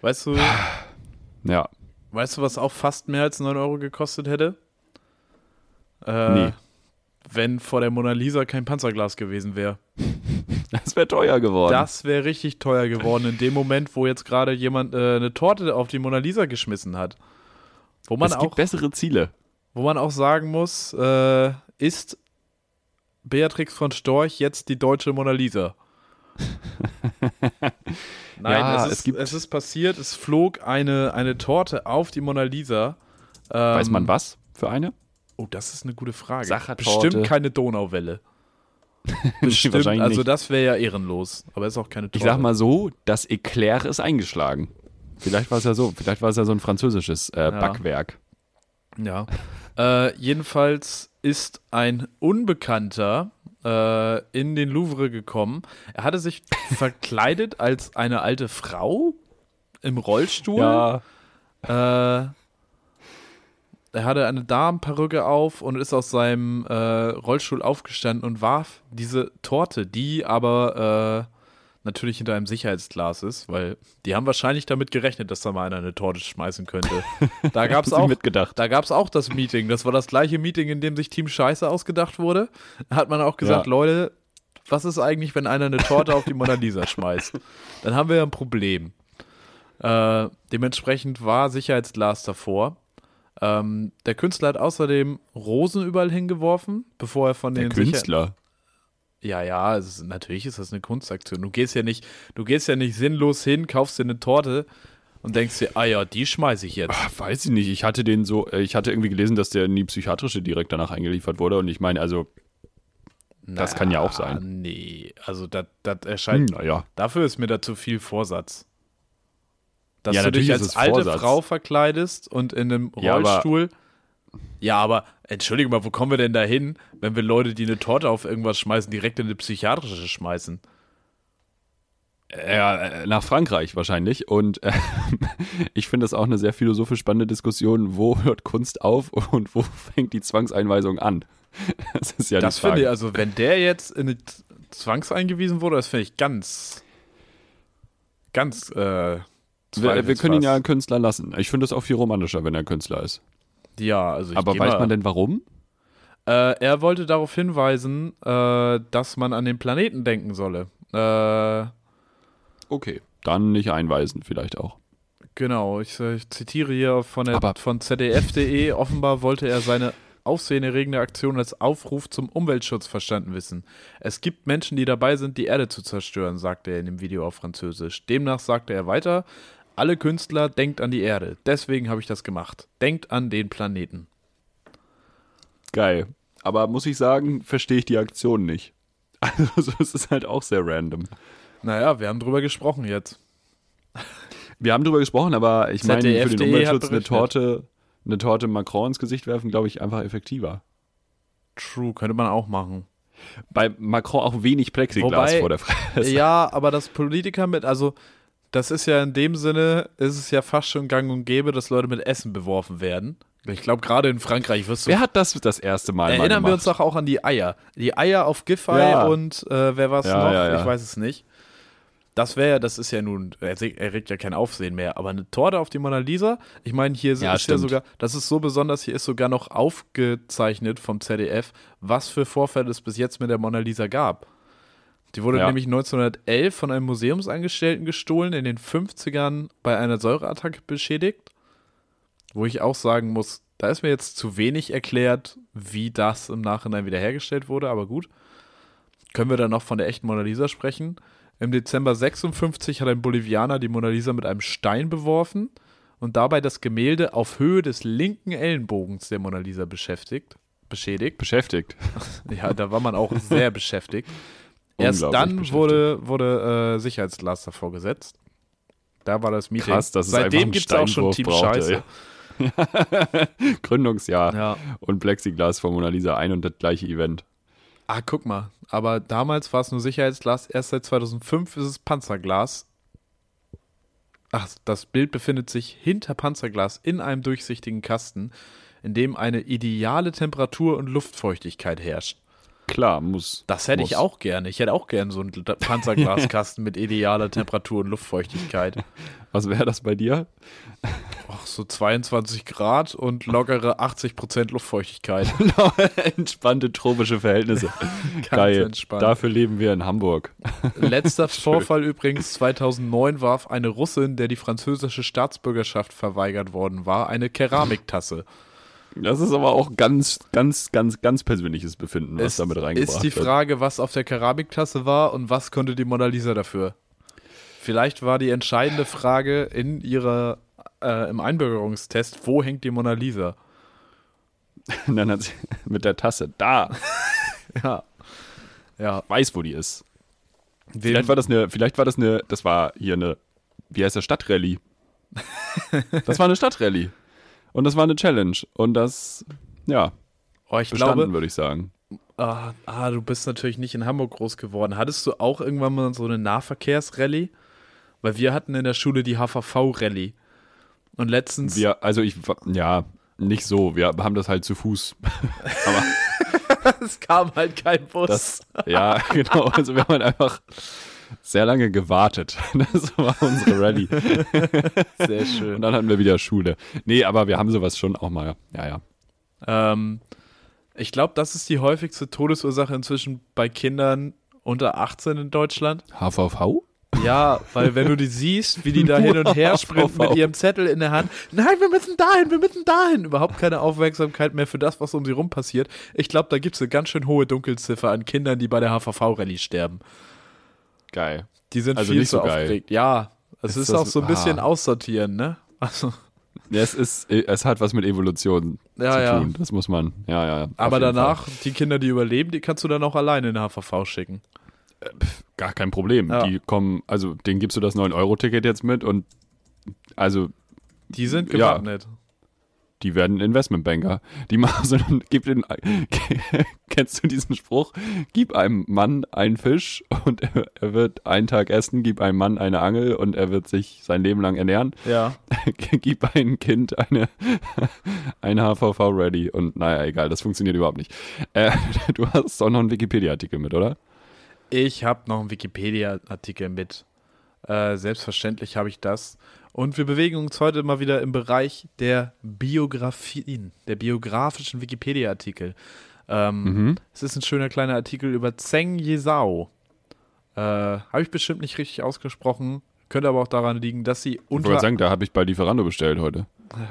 Weißt du, Ja, weißt du, was auch fast mehr als 9 Euro gekostet hätte? Äh, Nee. Wenn vor der Mona Lisa kein Panzerglas gewesen wäre. [laughs] das wäre teuer geworden. Das wäre richtig teuer geworden in dem Moment, wo jetzt gerade jemand äh, eine Torte auf die Mona Lisa geschmissen hat. Wo man es gibt auch bessere Ziele. Wo man auch sagen muss, äh, ist Beatrix von Storch jetzt die deutsche Mona Lisa? [laughs] Nein, Ja, es, es ist, gibt- es ist passiert, es flog eine, eine Torte auf die Mona Lisa. Ähm, Weiß man was für eine? Oh, das ist eine gute Frage. Sachertorte. Bestimmt keine Donauwelle. [laughs] Bestimmt, wahrscheinlich also nicht. das wäre ja ehrenlos. Aber ist auch keine Torte. Ich sag mal so, das Eclair ist eingeschlagen. Vielleicht war es ja so, vielleicht war es ja so ein französisches äh, Backwerk. Ja. Äh, jedenfalls ist ein Unbekannter äh, in den Louvre gekommen. Er hatte sich [laughs] verkleidet als eine alte Frau im Rollstuhl. Ja, Äh, er hatte eine Damenperücke auf und ist aus seinem äh, Rollstuhl aufgestanden und warf diese Torte, die aber äh, natürlich hinter einem Sicherheitsglas ist, weil die haben wahrscheinlich damit gerechnet, dass da mal einer eine Torte schmeißen könnte. [laughs] Da gab es auch mitgedacht. da gab es auch das Meeting. Das war das gleiche Meeting, in dem sich Team Scheiße ausgedacht wurde. Da hat man auch gesagt, Ja. Leute, was ist eigentlich, wenn einer eine Torte auf die Mona Lisa schmeißt? Dann haben wir ja ein Problem. Äh, dementsprechend war Sicherheitsglas davor. Ähm, der Künstler hat außerdem Rosen überall hingeworfen, bevor er von Der den Sicher- Künstler. Ja, ja, ist, natürlich ist das eine Kunstaktion. Du gehst ja nicht, du gehst ja nicht sinnlos hin, kaufst dir eine Torte und denkst dir, ah ja, die schmeiße ich jetzt. Ach, weiß ich nicht. Ich hatte den so, äh, ich hatte irgendwie gelesen, dass der in die psychiatrische direkt danach eingeliefert wurde. Und ich meine, also, das kann ja auch sein. Nee, also das erscheint. Hm, naja. Dafür ist mir da zu viel Vorsatz. Dass Ja, du dich als alte Vorsatz. Frau verkleidest und in einem Rollstuhl. Ja, aber entschuldige mal, wo kommen wir denn da hin, wenn wir Leute, die eine Torte auf irgendwas schmeißen, direkt in eine psychiatrische schmeißen? Ja, nach Frankreich wahrscheinlich. Und äh, [laughs] ich finde das auch eine sehr philosophisch spannende Diskussion. Wo hört Kunst auf und wo [laughs] fängt die Zwangseinweisung an? [laughs] Das ist ja das die Frage. finde ich, also wenn der jetzt in eine Zwangseingewiesen wurde, das finde ich ganz, ganz, äh, wir, wir können ihn ja einen Künstler lassen. Ich finde es auch viel romantischer, wenn er Künstler ist. Ja, also ich Aber weiß mal- man denn warum? Äh, er wollte darauf hinweisen, äh, dass man an den Planeten denken solle. Äh, Okay. Dann nicht einweisen, vielleicht auch. genau, ich, äh, ich zitiere hier von, der, Aber- von zdf.de. Offenbar wollte er seine aufsehenerregende Aktion als Aufruf zum Umweltschutz verstanden wissen. Es gibt Menschen, die dabei sind, die Erde zu zerstören, sagte er in dem Video auf Französisch. Demnach sagte er weiter, alle Künstler denkt an die Erde. Deswegen habe ich das gemacht. Denkt an den Planeten. Geil. Aber muss ich sagen, verstehe ich die Aktion nicht. [laughs] Also es ist halt auch sehr random. Naja, wir haben drüber gesprochen jetzt. Wir haben drüber gesprochen, aber ich meine, für den ZDF.de Umweltschutz eine. Torte, eine Torte Macron ins Gesicht werfen, glaube ich, einfach effektiver. True, könnte man auch machen. Bei Macron auch wenig Plexiglas Wobei- vor der Fresse. Ja, aber das Politiker mit, also das ist ja in dem Sinne, ist es ja fast schon gang und gäbe, dass Leute mit Essen beworfen werden. Ich glaube, gerade in Frankreich wirst du. Wer hat das das erste Mal Erinnern mal wir uns gemacht? doch auch an die Eier. Die Eier auf Giffey Ja. und äh, wer war es Ja, noch? ja. Ich weiß es nicht. Das wäre ja, das ist ja nun, er erregt ja kein Aufsehen mehr, aber eine Torte auf die Mona Lisa, ich meine, hier ist Ja, ja stimmt. sogar, das ist so besonders, hier ist sogar noch aufgezeichnet vom ZDF, was für Vorfälle es bis jetzt mit der Mona Lisa gab. Die wurde Ja. nämlich 1911 von einem Museumsangestellten gestohlen, in den 50ern bei einer Säureattacke beschädigt. Wo ich auch sagen muss, da ist mir jetzt zu wenig erklärt, wie das im Nachhinein wiederhergestellt wurde, aber gut. Können wir dann noch von der echten Mona Lisa sprechen? Im Dezember 56 hat ein Bolivianer die Mona Lisa mit einem Stein beworfen und dabei das Gemälde auf Höhe des linken Ellenbogens der Mona Lisa beschäftigt, beschädigt. Beschäftigt. [laughs] Ja, da war man auch sehr beschäftigt. Erst dann wurde, wurde äh, Sicherheitsglas davor gesetzt. Da war das Meeting. Krass, einfach Seitem einen gibt es auch schon Team brauchte, Scheiße. [laughs] Gründungsjahr Ja. und Plexiglas von Mona Lisa ein und das gleiche Event. Ah, guck mal. Aber damals war es nur Sicherheitsglas. Erst seit 2005 ist es Panzerglas. Ach, das Bild befindet sich hinter Panzerglas in einem durchsichtigen Kasten, in dem eine ideale Temperatur und Luftfeuchtigkeit herrscht. Klar, muss. Das hätte ich muss. auch gerne. Ich hätte auch gerne so einen Panzerglaskasten mit idealer Temperatur und Luftfeuchtigkeit. [laughs] Was wäre das bei dir? Ach, so 22 Grad und lockere 80% Luftfeuchtigkeit. [laughs] Entspannte tropische Verhältnisse. [laughs] Ganz Geil. entspannt. Dafür leben wir in Hamburg. Letzter Vorfall übrigens 2009 warf eine Russin, der die französische Staatsbürgerschaft verweigert worden war, eine Keramiktasse. Das ist aber auch ganz, ganz, ganz, ganz persönliches Befinden, was Es damit reingebracht ist die wird. Frage, was auf der Keramiktasse war und was konnte die Mona Lisa dafür? Vielleicht war die entscheidende Frage in ihrer äh, im Einbürgerungstest, wo hängt die Mona Lisa? Und [laughs] dann hat sie [laughs] mit der Tasse, da, [laughs] Ja. Ja. weiß, wo die ist. Vielleicht war das eine, vielleicht war das eine, das war hier eine, wie heißt das, Stadtrallye. Das war eine Stadtrallye. Und das war eine Challenge. Und das, ja, Oh, ich bestanden, würde ich sagen. ah, ah, du bist natürlich nicht in Hamburg groß geworden. Hattest du auch irgendwann mal so eine Nahverkehrsrallye? Weil wir hatten in der Schule die HVV-Rallye. Und letztens. Wir, also ich, ja, nicht so. Wir haben das halt zu Fuß. [laughs] Aber es kam halt kein Bus. das, ja, [laughs] genau. Also wir haben halt einfach sehr lange gewartet. [laughs] Das war unsere Rallye. [laughs] sehr Und schön. dann hatten wir wieder Schule. Nee, aber wir haben sowas schon auch mal. Ja, ja. Ähm, ich glaube, das ist die häufigste Todesursache inzwischen bei Kindern unter 18 in Deutschland. HVV? Ja, weil wenn du die siehst, wie die da hin und [laughs] her sprinten mit ihrem Zettel in der Hand, nein, wir müssen dahin, wir müssen dahin, überhaupt keine Aufmerksamkeit mehr für das, was um sie rum passiert. Ich glaube, da gibt es eine ganz schön hohe Dunkelziffer an Kindern, die bei der HVV-Rallye sterben. Geil. Die sind Also viel nicht zu so geil. aufgeregt. Ja, Es Ist ist, auch so ein bisschen ah. aussortieren, ne? Also, Ja, es ist, es hat was mit Evolution Ja, zu ja. tun. Das muss man, ja, ja. aber danach, die Kinder, die überleben, die kannst du dann auch alleine in den HVV schicken. Fall. Gar kein Problem. Ja. Die kommen, also denen gibst du das 9-Euro-Ticket jetzt mit und also Die sind Ja. gewappnet. Die werden Investmentbanker. Die machen so einen, gib den, [laughs] kennst du diesen Spruch? Gib einem Mann einen Fisch und er, er wird einen Tag essen, gib einem Mann eine Angel und er wird sich sein Leben lang ernähren. Ja. [laughs] gib einem Kind eine, eine HVV ready und naja, egal, das funktioniert überhaupt nicht. Äh, [laughs] du hast auch noch einen Wikipedia-Artikel mit, oder? Ich habe noch einen Wikipedia-Artikel mit. Äh, selbstverständlich habe ich das. Und wir bewegen uns heute mal wieder im Bereich der Biografien, der biografischen Wikipedia-Artikel. Ähm, Mhm. Es ist ein schöner kleiner Artikel über Zheng Yizhao. Äh, habe ich bestimmt nicht richtig ausgesprochen. Könnte aber auch daran liegen, dass sie Ich unter wollte sagen, da habe ich bei Lieferando bestellt heute. [laughs]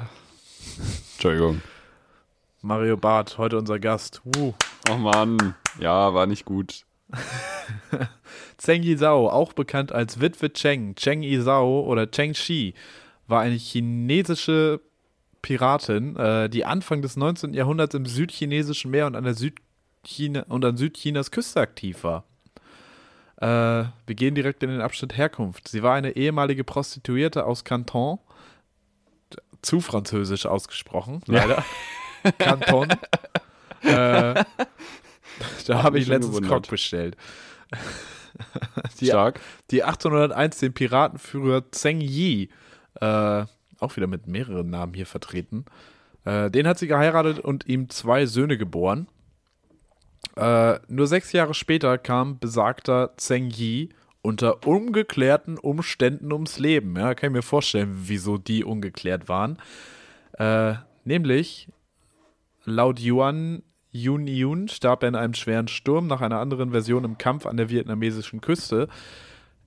Entschuldigung. Mario Barth, heute unser Gast. Uh. Oh Mann, ja, war nicht gut. [laughs] Zheng Yizhao, auch bekannt als Witwe Cheng, Cheng Yizhao oder Cheng Shi, war eine chinesische Piratin, äh, die Anfang des 19. Jahrhunderts im südchinesischen Meer und an der Südchina und an Südchinas Küste aktiv war. Äh, wir gehen direkt in den Abschnitt Herkunft. Sie war eine ehemalige Prostituierte aus Canton, zu französisch ausgesprochen, leider. [laughs] Canton. äh, [laughs] da habe ich letztens gewundert. Cock bestellt. [laughs] Die- Stark. die 1801 den Piratenführer Zheng Yi, äh, auch wieder mit mehreren Namen hier vertreten, äh, den hat sie geheiratet und ihm zwei Söhne geboren. Äh, nur sechs Jahre später kam besagter Zheng Yi unter ungeklärten Umständen ums Leben. Ja, kann ich mir vorstellen, wieso die ungeklärt waren. Äh, nämlich, laut Yuan Yun Yun starb er in einem schweren Sturm nach einer anderen Version im Kampf an der vietnamesischen Küste.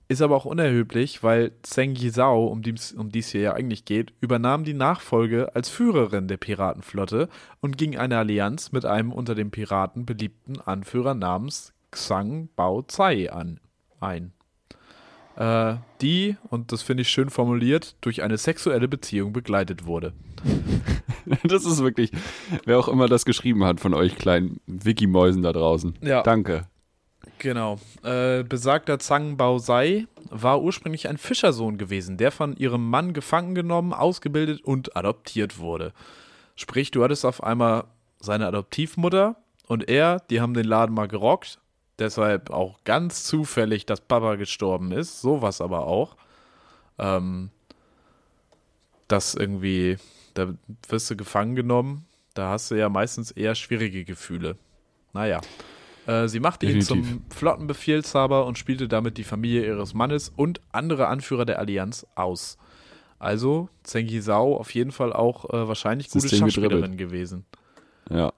Ist aber auch unerheblich, weil Zheng Yizhao, um die um es hier ja eigentlich geht, übernahm die Nachfolge als Führerin der Piratenflotte und ging eine Allianz mit einem unter den Piraten beliebten Anführer namens Xang Bao Zai an, ein. Äh, die, und das finde ich schön formuliert, durch eine sexuelle Beziehung begleitet wurde. [laughs] Das ist wirklich, wer auch immer das geschrieben hat von euch kleinen Wikimäusen da draußen. Ja. Danke. Genau. Äh, besagter Zhang Baosai war ursprünglich ein Fischersohn gewesen, der von ihrem Mann gefangen genommen, ausgebildet und adoptiert wurde. Sprich, du hattest auf einmal seine Adoptivmutter und er, die haben den Laden mal gerockt. Deshalb auch ganz zufällig, dass Papa gestorben ist. Sowas aber auch. Ähm, dass irgendwie, da wirst du gefangen genommen. Da hast du ja meistens eher schwierige Gefühle. Naja. Äh, sie machte ihn zum Flottenbefehlshaber und spielte damit die Familie ihres Mannes und andere Anführer der Allianz aus. Also Zheng Yizhao auf jeden Fall auch äh, wahrscheinlich gute System gedribbelt. Schachspielerin gewesen. Ja.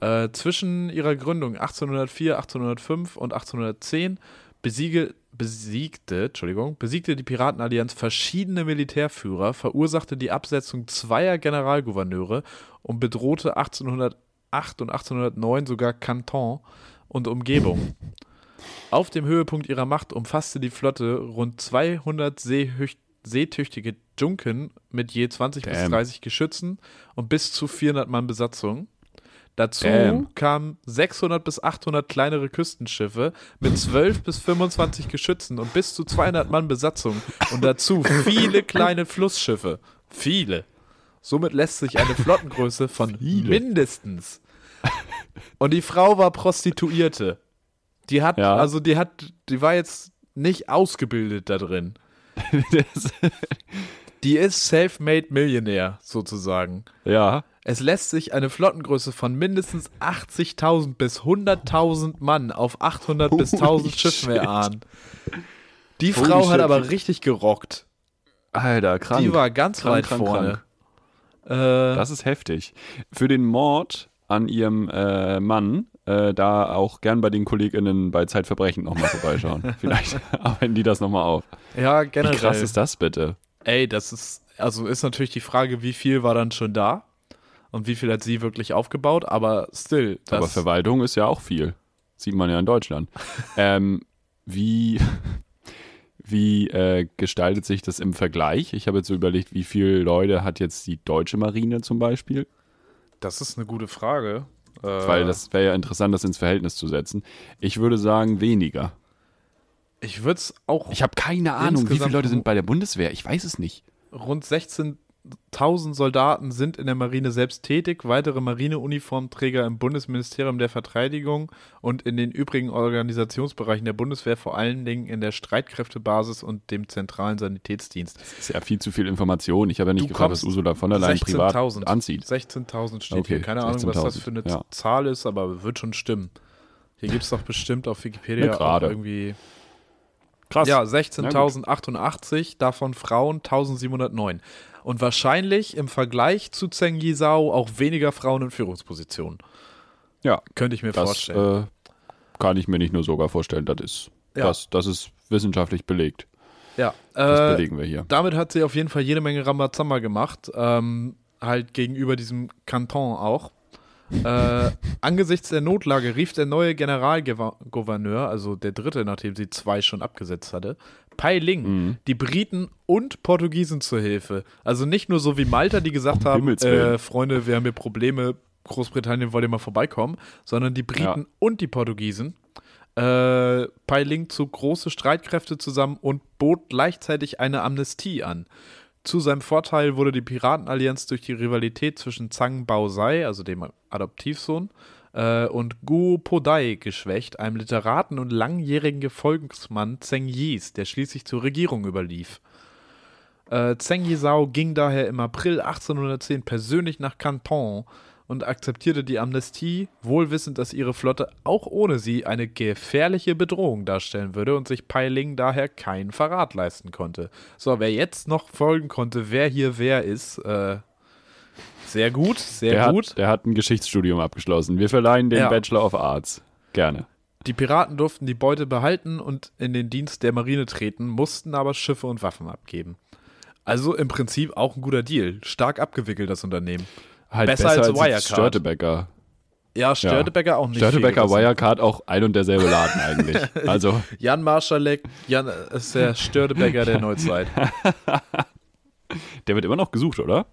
Äh, zwischen ihrer Gründung 1804, 1805 und 1810 besiege, besiegte, Entschuldigung, besiegte die Piratenallianz verschiedene Militärführer, verursachte die Absetzung zweier Generalgouverneure und bedrohte 1808 und 1809 sogar Canton und Umgebung. Auf dem Höhepunkt ihrer Macht umfasste die Flotte rund 200 seehüch- seetüchtige Junken mit je 20 bis Damn. 30 Geschützen und bis zu 400 Mann Besatzung. Dazu Damn. kamen 600 bis 800 kleinere Küstenschiffe mit 12 bis 25 Geschützen und bis zu 200 Mann Besatzung und dazu viele kleine Flussschiffe. Viele. Somit lässt sich eine Flottengröße von Viele. mindestens. Und die Frau war Prostituierte. Die hat, Ja. also die hat, die war jetzt nicht ausgebildet da drin. [laughs] Die ist self-made Millionär, sozusagen. ja. Es lässt sich eine Flottengröße von mindestens 80.000 bis 100.000 Mann auf 800 bis Holy 1000 Schiffen erahnen. Die Holy Frau shit. hat aber richtig gerockt. Alter, krank. Die war ganz Krank, weit krank, vorne. Äh, Das ist heftig. Für den Mord an ihrem äh, Mann, äh, da auch gern bei den KollegInnen bei Zeitverbrechen nochmal vorbeischauen. [laughs] Vielleicht [laughs] arbeiten die das nochmal auf. ja, Wie generell. krass ist das bitte? Ey, das ist, also ist natürlich die Frage, wie viel war dann schon da und wie viel hat sie wirklich aufgebaut, aber still. Das, Aber Verwaltung ist ja auch viel. Sieht man ja in Deutschland. [laughs] ähm, wie, [laughs] wie äh, gestaltet sich das im Vergleich? Ich habe jetzt so überlegt, wie viele Leute hat jetzt die deutsche Marine zum Beispiel? Das ist eine gute Frage. Äh, Weil das wäre ja interessant, das ins Verhältnis zu setzen. Ich würde sagen, weniger. Ich würde es auch Ich habe keine Ahnung, wie viele Leute sind bei der Bundeswehr. Ich weiß es nicht. rund 16.000 Soldaten sind in der Marine selbst tätig, weitere Marineuniformträger im Bundesministerium der Verteidigung und in den übrigen Organisationsbereichen der Bundeswehr, vor allen Dingen in der Streitkräftebasis und dem zentralen Sanitätsdienst. Das ist ja viel zu viel Information. Ich habe ja nicht Du gefragt, was Ursula von der Leyen privat 16.000. anzieht. 16.000 steht Okay, hier. Keine Ahnung, was das 16.000, für eine ja. Zahl ist, aber wird schon stimmen. Hier gibt es doch bestimmt auf Wikipedia Ne, auch irgendwie. Krass. Ja, 16.088, davon Frauen 1709. Und wahrscheinlich im Vergleich zu Zheng Yizhao auch weniger Frauen in Führungspositionen. Ja, Könnte ich mir das vorstellen. äh, kann ich mir nicht nur sogar vorstellen. Das ist, Ja. das, das ist wissenschaftlich belegt. ja, Das äh, belegen wir hier. damit hat sie auf jeden Fall jede Menge Rambazamba gemacht. Ähm, halt gegenüber diesem Kanton auch. Äh, angesichts der Notlage rief der neue Generalgouverneur, also der dritte, nachdem sie zwei schon abgesetzt hatte, Pai Ling, Mhm. die Briten und Portugiesen zur Hilfe. Also nicht nur so wie Malta, die gesagt haben, äh, Freunde, wir haben hier Probleme, Großbritannien wollt ihr mal vorbeikommen, sondern die Briten Ja. und die Portugiesen. Äh, Pai Ling zog große Streitkräfte zusammen und bot gleichzeitig eine Amnestie an. Zu seinem Vorteil wurde die Piratenallianz durch die Rivalität zwischen Zhang Baozai, also dem Adoptivsohn, äh, und Guo Podai geschwächt, einem Literaten und langjährigen Gefolgsmann Zheng Yis, der schließlich zur Regierung überlief. Äh, Zheng Yizhao ging daher im April 1810 persönlich nach Canton und akzeptierte die Amnestie, wohl wissend, dass ihre Flotte auch ohne sie eine gefährliche Bedrohung darstellen würde und sich Pai Ling daher keinen Verrat leisten konnte. So, wer jetzt noch folgen konnte, wer hier wer ist, äh, sehr gut, sehr Der gut. hat, der hat ein Geschichtsstudium abgeschlossen. Wir verleihen den Ja. Bachelor of Arts. Gerne. Die Piraten durften die Beute behalten und in den Dienst der Marine treten, mussten aber Schiffe und Waffen abgeben. Also im Prinzip auch ein guter Deal. Stark abgewickelt, das Unternehmen. Halt Besser als Wirecard. Störtebecker. Ja, Störtebecker auch nicht. Störtebecker. Wirecard auch ein und derselbe Laden eigentlich. [laughs] Also, Jan Marschalek, Jan ist der Störtebecker der Neuzeit. [laughs] der wird immer noch gesucht, oder?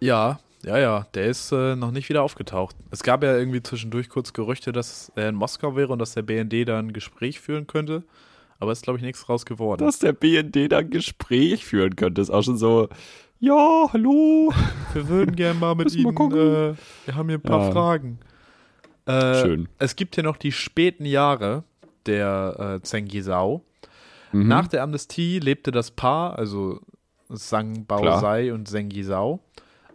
Ja, ja, ja, der ist äh, noch nicht wieder aufgetaucht. Es gab ja irgendwie zwischendurch kurz Gerüchte, dass er in Moskau wäre und dass der BND da ein Gespräch führen könnte. Aber ist, glaube ich, nichts raus geworden. Dass der BND da ein Gespräch führen könnte, ist auch schon so. Ja, hallo. Wir würden gerne mal mit Ihnen, äh, wir haben hier ein paar Ja. Fragen. Äh, Schön. Es gibt hier noch die späten Jahre der äh, Zheng Yizhao. Mhm. Nach der Amnestie lebte das Paar, also Zhang Baozai und Zheng Yizhao,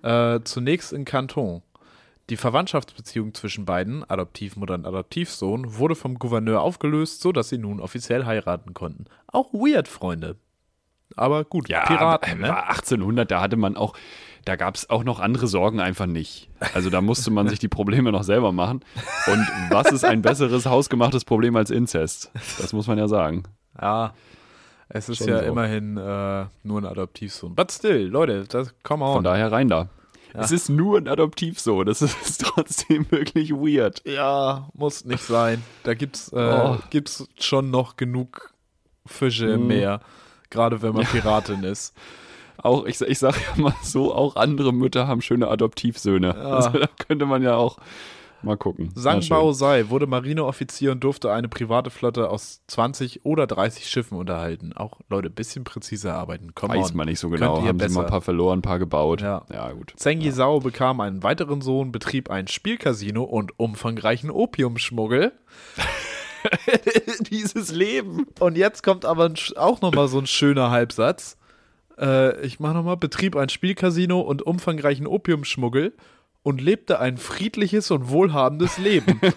äh, zunächst in Kanton. Die Verwandtschaftsbeziehung zwischen beiden, Adoptivmutter und Adoptivsohn, wurde vom Gouverneur aufgelöst, sodass sie nun offiziell heiraten konnten. Auch weird, Freunde. Aber gut, ja, Piraten, aber, ne? war 1800, da hatte man auch, da gab es auch noch andere Sorgen einfach nicht. Also da musste man sich die Probleme noch selber machen. Und was ist ein besseres hausgemachtes Problem als Inzest? Das muss man ja sagen. Ja, es ist Schon ja so. immerhin äh, nur ein Adoptivsohn. But still, Leute, das come on. Von daher rein da. Es ist nur ein Adoptivsohn. Das ist trotzdem wirklich weird. ja, muss nicht sein. Da gibt's, äh, Oh. gibt's schon noch genug Fische im Mm. Gerade wenn man Piratin ist. Auch, ich, ich sage ja mal so, auch andere Mütter haben schöne Adoptivsöhne. Also da könnte man ja auch mal gucken. Sang schön. Baozai wurde Marineoffizier und durfte eine private Flotte aus 20 oder 30 Schiffen unterhalten. Auch, Leute, bisschen präziser arbeiten. Come Weiß on. man nicht so genau. Haben sie besser. mal ein paar verloren, ein paar gebaut. Ja. ja gut. Zheng Yizhao bekam einen weiteren Sohn, betrieb ein Spielcasino und umfangreichen Opiumschmuggel. [laughs] [laughs] Dieses Leben. Und jetzt kommt aber ein, auch nochmal so ein schöner Halbsatz. Äh, ich mache nochmal, betrieb ein Spielcasino und umfangreichen Opiumschmuggel und lebte ein friedliches und wohlhabendes Leben. [laughs]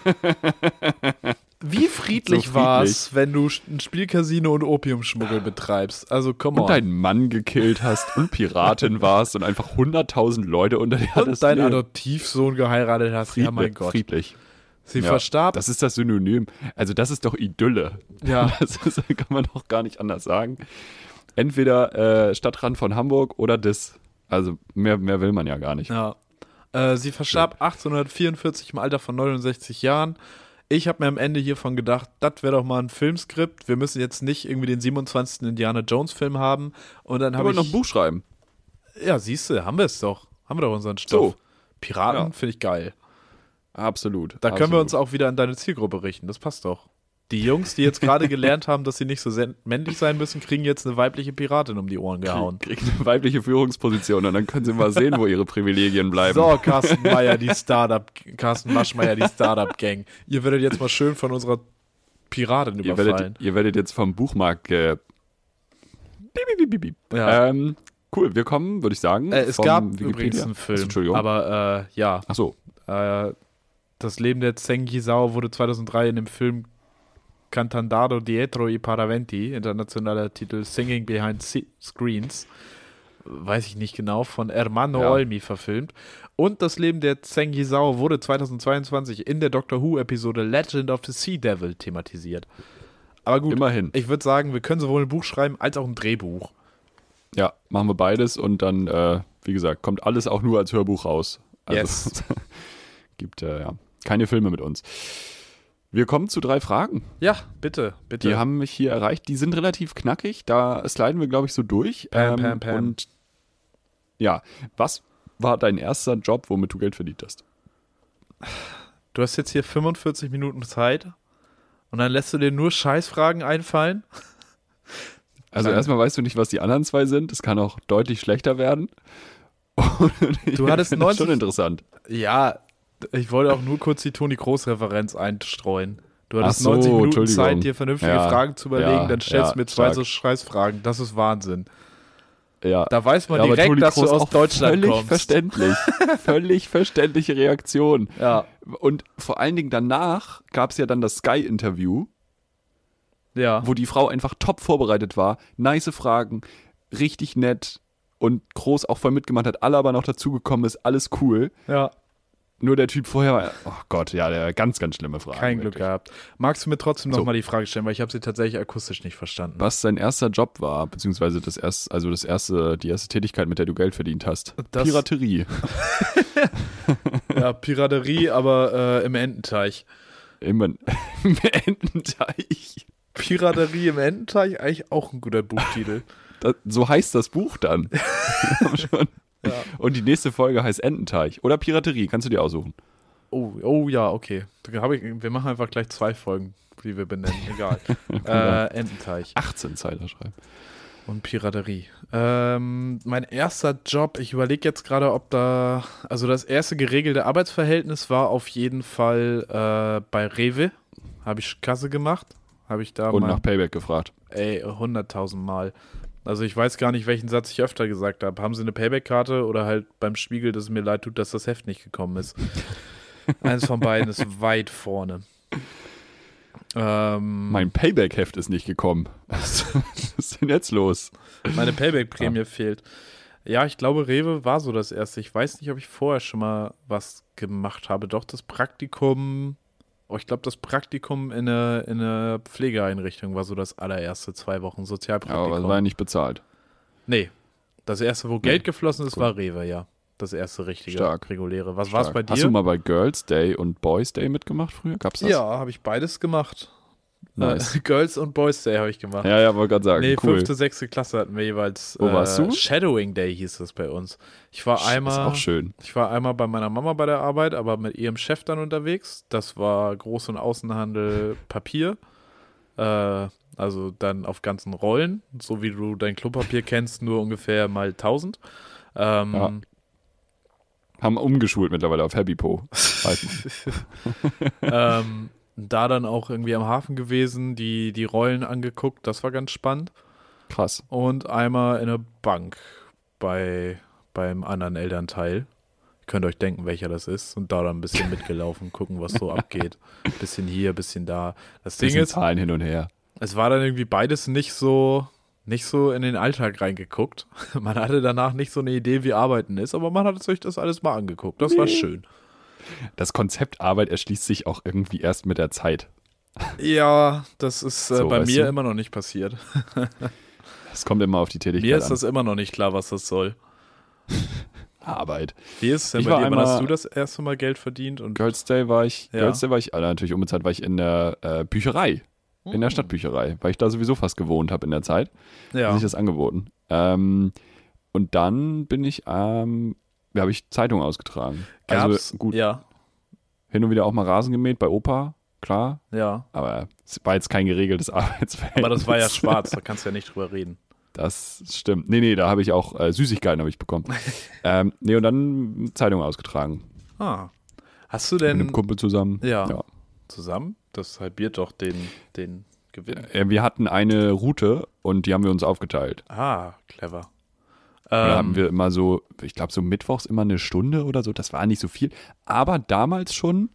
Wie friedlich, So war friedlich. es, wenn du ein Spielcasino und Opiumschmuggel betreibst? Also, Und on. deinen Mann gekillt hast und Piratin [laughs] warst und einfach 100.000 Leute unter dir und deinen Adoptivsohn geheiratet hast. Ja, mein Gott. Friedlich. Sie Ja, verstarb. Das ist das Synonym. Also das ist doch Idylle. Ja. [laughs] Das ist, kann man doch gar nicht anders sagen. Entweder äh, Stadtrand von Hamburg oder das. Also mehr, mehr will man ja gar nicht. Ja. Äh, sie verstarb 1844 im Alter von 69 Jahren. Ich habe mir am Ende hiervon gedacht, das wäre doch mal ein Filmskript. Wir müssen jetzt nicht irgendwie den 27. Indiana Jones Film haben. Und dann Wir habe ich. noch ein Buch schreiben. Ja, siehst du, haben wir es doch. Haben wir doch unseren Stoff. So. Piraten Ja. finde ich geil. Absolut. Da können wir uns auch wieder an deine Zielgruppe richten. Das passt doch. Die Jungs, die jetzt gerade gelernt haben, dass sie nicht so männlich sein müssen, kriegen jetzt eine weibliche Piratin um die Ohren gehauen. Kriegen eine weibliche Führungsposition und dann können sie mal sehen, wo ihre Privilegien bleiben. So, Carsten Meyer, die Startup, Carsten Maschmeyer, die Startup-Gang. Ihr werdet jetzt mal schön von unserer Piratin ihr, überfallen. werdet, ihr werdet jetzt vom Buchmarkt Piep, piep, piep, piep. Ja. Ähm, cool, wir kommen, würde ich sagen. Äh, es vom gab Wikipedia. übrigens einen Film, Entschuldigung. aber äh, ja, Ach so. äh, das Leben der Zengi Sao wurde 2003 in dem Film Cantandado dietro i paraventi, internationaler Titel Singing Behind Screens, weiß ich nicht genau, von Ermanno Ja. Olmi verfilmt. Und das Leben der Zengi Sao wurde 2022 in der Doctor Who-Episode Legend of the Sea Devil thematisiert. Aber gut, Immerhin. ich würde sagen, wir können sowohl ein Buch schreiben als auch ein Drehbuch. Ja, machen wir beides und dann, äh, wie gesagt, kommt alles auch nur als Hörbuch raus. Also, Yes. [laughs] gibt äh, ja keine Filme mit uns. Wir kommen zu drei Fragen. Ja, bitte, bitte. Die haben mich hier erreicht. Die sind relativ knackig. Da sliden wir, glaube ich, so durch. Ähm, Pam, pam, pam. Und ja, was war dein erster Job, womit du Geld verdient hast? Du hast jetzt hier 45 Minuten Zeit und dann lässt du dir nur Scheißfragen einfallen. Also erstmal weißt du nicht, was die anderen zwei sind. Das kann auch deutlich schlechter werden. [laughs] Du hattest finde das 90 schon interessant. Ja, ich wollte auch nur kurz die Toni Groß-Referenz einstreuen. Du hattest so, 90 Minuten. Zeit, dir vernünftige Ja, Fragen zu überlegen, ja, dann stellst du mir zwei stark. so Scheißfragen. Das ist Wahnsinn. Ja. Da weiß man direkt, Toni dass du Kroos aus Deutschland völlig kommst. verständlich. [laughs] völlig verständliche Reaktion. Ja, Und vor allen Dingen danach gab es ja dann das Sky-Interview, ja. wo die Frau einfach top vorbereitet war. Nice Fragen, richtig nett und groß auch voll mitgemacht hat. Alle aber noch dazugekommen ist, alles cool. ja. Nur der Typ vorher war, oh Gott, ja, der ganz, ganz schlimme Fragen. Kein Glück wirklich. gehabt. Magst du mir trotzdem So. mal die Frage stellen, weil ich habe sie tatsächlich akustisch nicht verstanden. Was sein erster Job war, beziehungsweise das erste, also das erste, die erste Tätigkeit, mit der du Geld verdient hast. Das- Piraterie. [laughs] [laughs] Ja, Piraterie, aber äh, im Ententeich. Im, [laughs] im Ententeich. Piraterie im Ententeich, eigentlich auch ein guter Buchtitel. Das, so heißt das Buch dann. Schon. Ja. Und die nächste Folge heißt Ententeich. Oder Piraterie, kannst du dir aussuchen. Oh, oh ja, okay. Ich, wir machen einfach gleich zwei Folgen, die wir benennen. Egal. [laughs] äh, Ententeich 18 Zeiler schreiben. und Piraterie. Ähm, mein erster Job, ich überlege jetzt gerade, ob da. Also das erste geregelte Arbeitsverhältnis war auf jeden Fall äh, bei Rewe. Habe ich Kasse gemacht. Habe ich da Und mal. nach Payback gefragt. Ey, hunderttausend Mal. Also ich weiß gar nicht, welchen Satz ich öfter gesagt habe. Haben Sie eine Payback-Karte oder halt beim Spiegel, dass es mir leid tut, dass das Heft nicht gekommen ist. [laughs] Eins von beiden ist weit vorne. Ähm, Mein Payback-Heft ist nicht gekommen. [laughs] Was ist denn jetzt los? meine Payback-Prämie fehlt. Ja, ich glaube, Rewe war so das erste. Ich weiß nicht, ob ich vorher schon mal was gemacht habe. Doch, das Praktikum. Oh, ich glaube, das Praktikum in einer in eine Pflegeeinrichtung war so das allererste, zwei Wochen Ja, Sozialpraktikum. aber es war ja nicht bezahlt. Nee. Das erste, wo Geld geflossen ist, cool. war Rewe, ja. Das erste richtige, Stark. reguläre. Was war es bei dir? Hast du mal bei Girls Day und Boys Day mitgemacht früher? Gab's das? ja, habe ich beides gemacht. Nice. Äh, [laughs] Girls und Boys Day habe ich gemacht. Ja, ja, wollte gerade sagen. nee, cool. fünfte, sechste Klasse hatten wir jeweils. Wo warst du? Shadowing Day hieß es bei uns. Ich war Ist einmal. auch schön. Ich war einmal bei meiner Mama bei der Arbeit, aber mit ihrem Chef dann unterwegs. Das war Groß- und Außenhandel [laughs] Papier. Äh, also dann auf ganzen Rollen, so wie du dein Klopapier kennst, nur ungefähr mal 1000. Ähm, Ja. Haben umgeschult mittlerweile auf Happy Po. [laughs] Ähm, da dann auch irgendwie am Hafen gewesen, die, die Rollen angeguckt, das war ganz spannend. Krass. Und einmal in der Bank bei, beim anderen Elternteil. Ihr könnt euch denken, welcher das ist. Und da dann ein bisschen [laughs] mitgelaufen, gucken, was so abgeht. Bisschen hier, bisschen da. Das Ding Bisschen ist, Zahlen hin und her. es war dann irgendwie beides nicht so, nicht so in den Alltag reingeguckt. [laughs] Man hatte danach nicht so eine Idee, wie Arbeiten ist, aber man hat sich das alles mal angeguckt. Das war schön. Das Konzept Arbeit erschließt sich auch irgendwie erst mit der Zeit. Ja, das ist äh, So, bei mir du? immer noch nicht passiert. [laughs] Es kommt immer auf die Tätigkeit Mir ist an. das immer noch nicht klar, was das soll. [laughs] Arbeit. Wie ist es denn Ich bei dir? Wann hast du das erste Mal Geld verdient? Und Girls Day war ich, Ja. Girls Day war ich, also natürlich unbezahlt war ich in der äh, Bücherei. In Hm. der Stadtbücherei, weil ich da sowieso fast gewohnt habe in der Zeit. ja. hat sich das angeboten. Ähm, und dann bin ich, ähm, ja, habe ich Zeitung ausgetragen. Gab's, Also gut, Ja, hin und wieder auch mal Rasen gemäht bei Opa, klar. ja. Aber es war jetzt kein geregeltes [laughs] Arbeitsverhältnis. Aber das war ja schwarz, da kannst du ja nicht drüber reden. Das stimmt. Nee, nee, da habe ich auch äh, Süßigkeiten habe ich bekommen. [laughs] ähm, nee, und dann Zeitung ausgetragen. Ah. Hast du Mit einem denn Kumpel zusammen. Ja. ja. zusammen? Das halbiert doch den, den Gewinn. Äh, Wir hatten eine Route und die haben wir uns aufgeteilt. Ah, clever. Da Ähm, haben wir immer so, ich glaube, so mittwochs immer eine Stunde oder so. Das war nicht so viel. Aber damals schon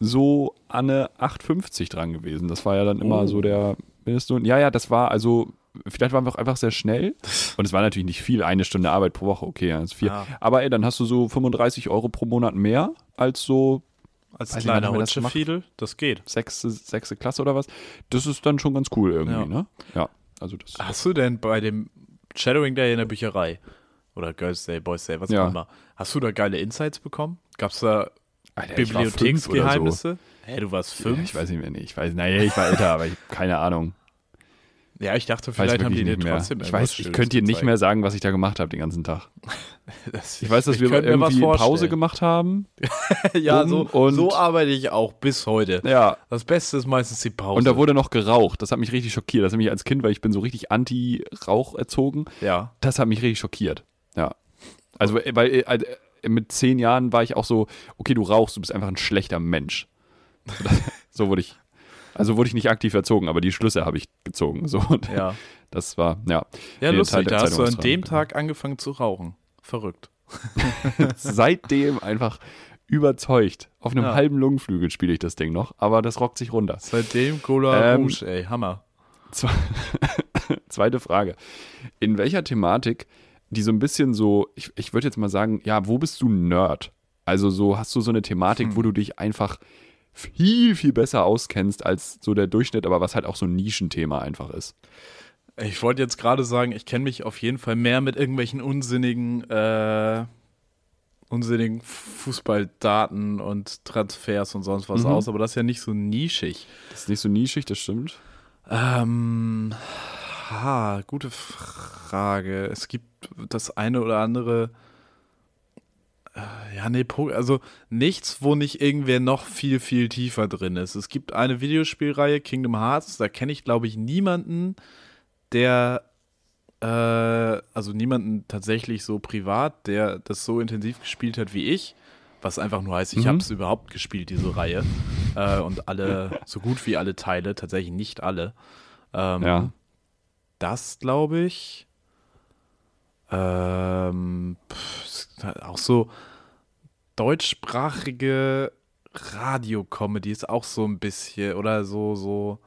so an eine 8,50 dran gewesen. Das war ja dann immer Oh. so der Mindestlohn. Ja, ja, das war also, vielleicht waren wir auch einfach sehr schnell. Und es war natürlich nicht viel, eine Stunde Arbeit pro Woche. Okay, ist viel. Ja. Aber ey, dann hast du so 35 Euro pro Monat mehr als so als weiß kleiner wir das Hutschefiedel, das geht. sechste, sechste Klasse oder was. Das ist dann schon ganz cool irgendwie, Ja. ne? Ja, also das. Hast du denn bei dem Shadowing Day in der Bücherei oder Girls Day, Boys Day, was Ja. auch immer, hast du da geile Insights bekommen? Gab es da Alter, oder so. Bibliotheksgeheimnisse? Hä, du warst Ja, fünf? Ich weiß nicht mehr, nee, ich weiß, naja, ich war älter, aber ich habe keine Ahnung. Ja, ich dachte, vielleicht haben die dir nicht mehr. trotzdem Ich weiß, ich könnte dir nicht gezeigt. mehr sagen, was ich da gemacht habe den ganzen Tag. [laughs] [laughs] Das- Ich weiß, dass wir was irgendwie Pause gemacht haben. [laughs] Ja, um so, und- so arbeite ich auch bis heute. Ja. Das Beste ist meistens die Pause. Und da wurde noch geraucht. Das hat mich richtig schockiert. Das hat mich als Kind, weil ich bin so richtig anti-Rauch erzogen. ja. Das hat mich richtig schockiert. Ja. Also, äh, weil äh, also, äh, mit zehn Jahren war ich auch so, okay, du rauchst, du bist einfach ein schlechter Mensch. So, das, [laughs] so wurde ich. Also wurde ich nicht aktiv erzogen, aber die Schlüsse habe ich gezogen. So, und Ja, das war, ja. ja lustig. Da hast du an dem. Tag angefangen zu rauchen. Verrückt. [laughs] seitdem einfach überzeugt. Auf einem Ja. halben Lungenflügel spiele ich das Ding noch, aber das rockt sich runter. Seitdem Cola Ähm, Rouge, ey, Hammer. Zwe [laughs] Zweite Frage. In welcher Thematik, die so ein bisschen so, ich, ich würde jetzt mal sagen, ja, wo bist du Nerd? Also so, hast du so eine Thematik, Hm. wo du dich einfach viel, viel besser auskennst als so der Durchschnitt, aber was halt auch so ein Nischenthema einfach ist. Ich wollte jetzt gerade sagen, ich kenne mich auf jeden Fall mehr mit irgendwelchen unsinnigen, äh, unsinnigen Fußballdaten und Transfers und sonst was Mhm. aus, aber das ist ja nicht so nischig. Das ist nicht so nischig, das stimmt. Ähm, ha, gute Frage. Es gibt das eine oder andere. äh, Ja, nee, also nichts, wo nicht irgendwer noch viel, viel tiefer drin ist. Es gibt eine Videospielreihe, Kingdom Hearts, da kenne ich, glaube ich, niemanden, der, äh, also niemanden tatsächlich so privat, der das so intensiv gespielt hat wie ich. Was einfach nur heißt, ich Mhm. habe es überhaupt gespielt, diese Reihe. Äh, und alle, [laughs] so gut wie alle Teile, tatsächlich nicht alle. Ähm, Ja. Das glaube ich. Ähm, pff, halt auch so deutschsprachige Radiokomödie ist auch so ein bisschen oder so so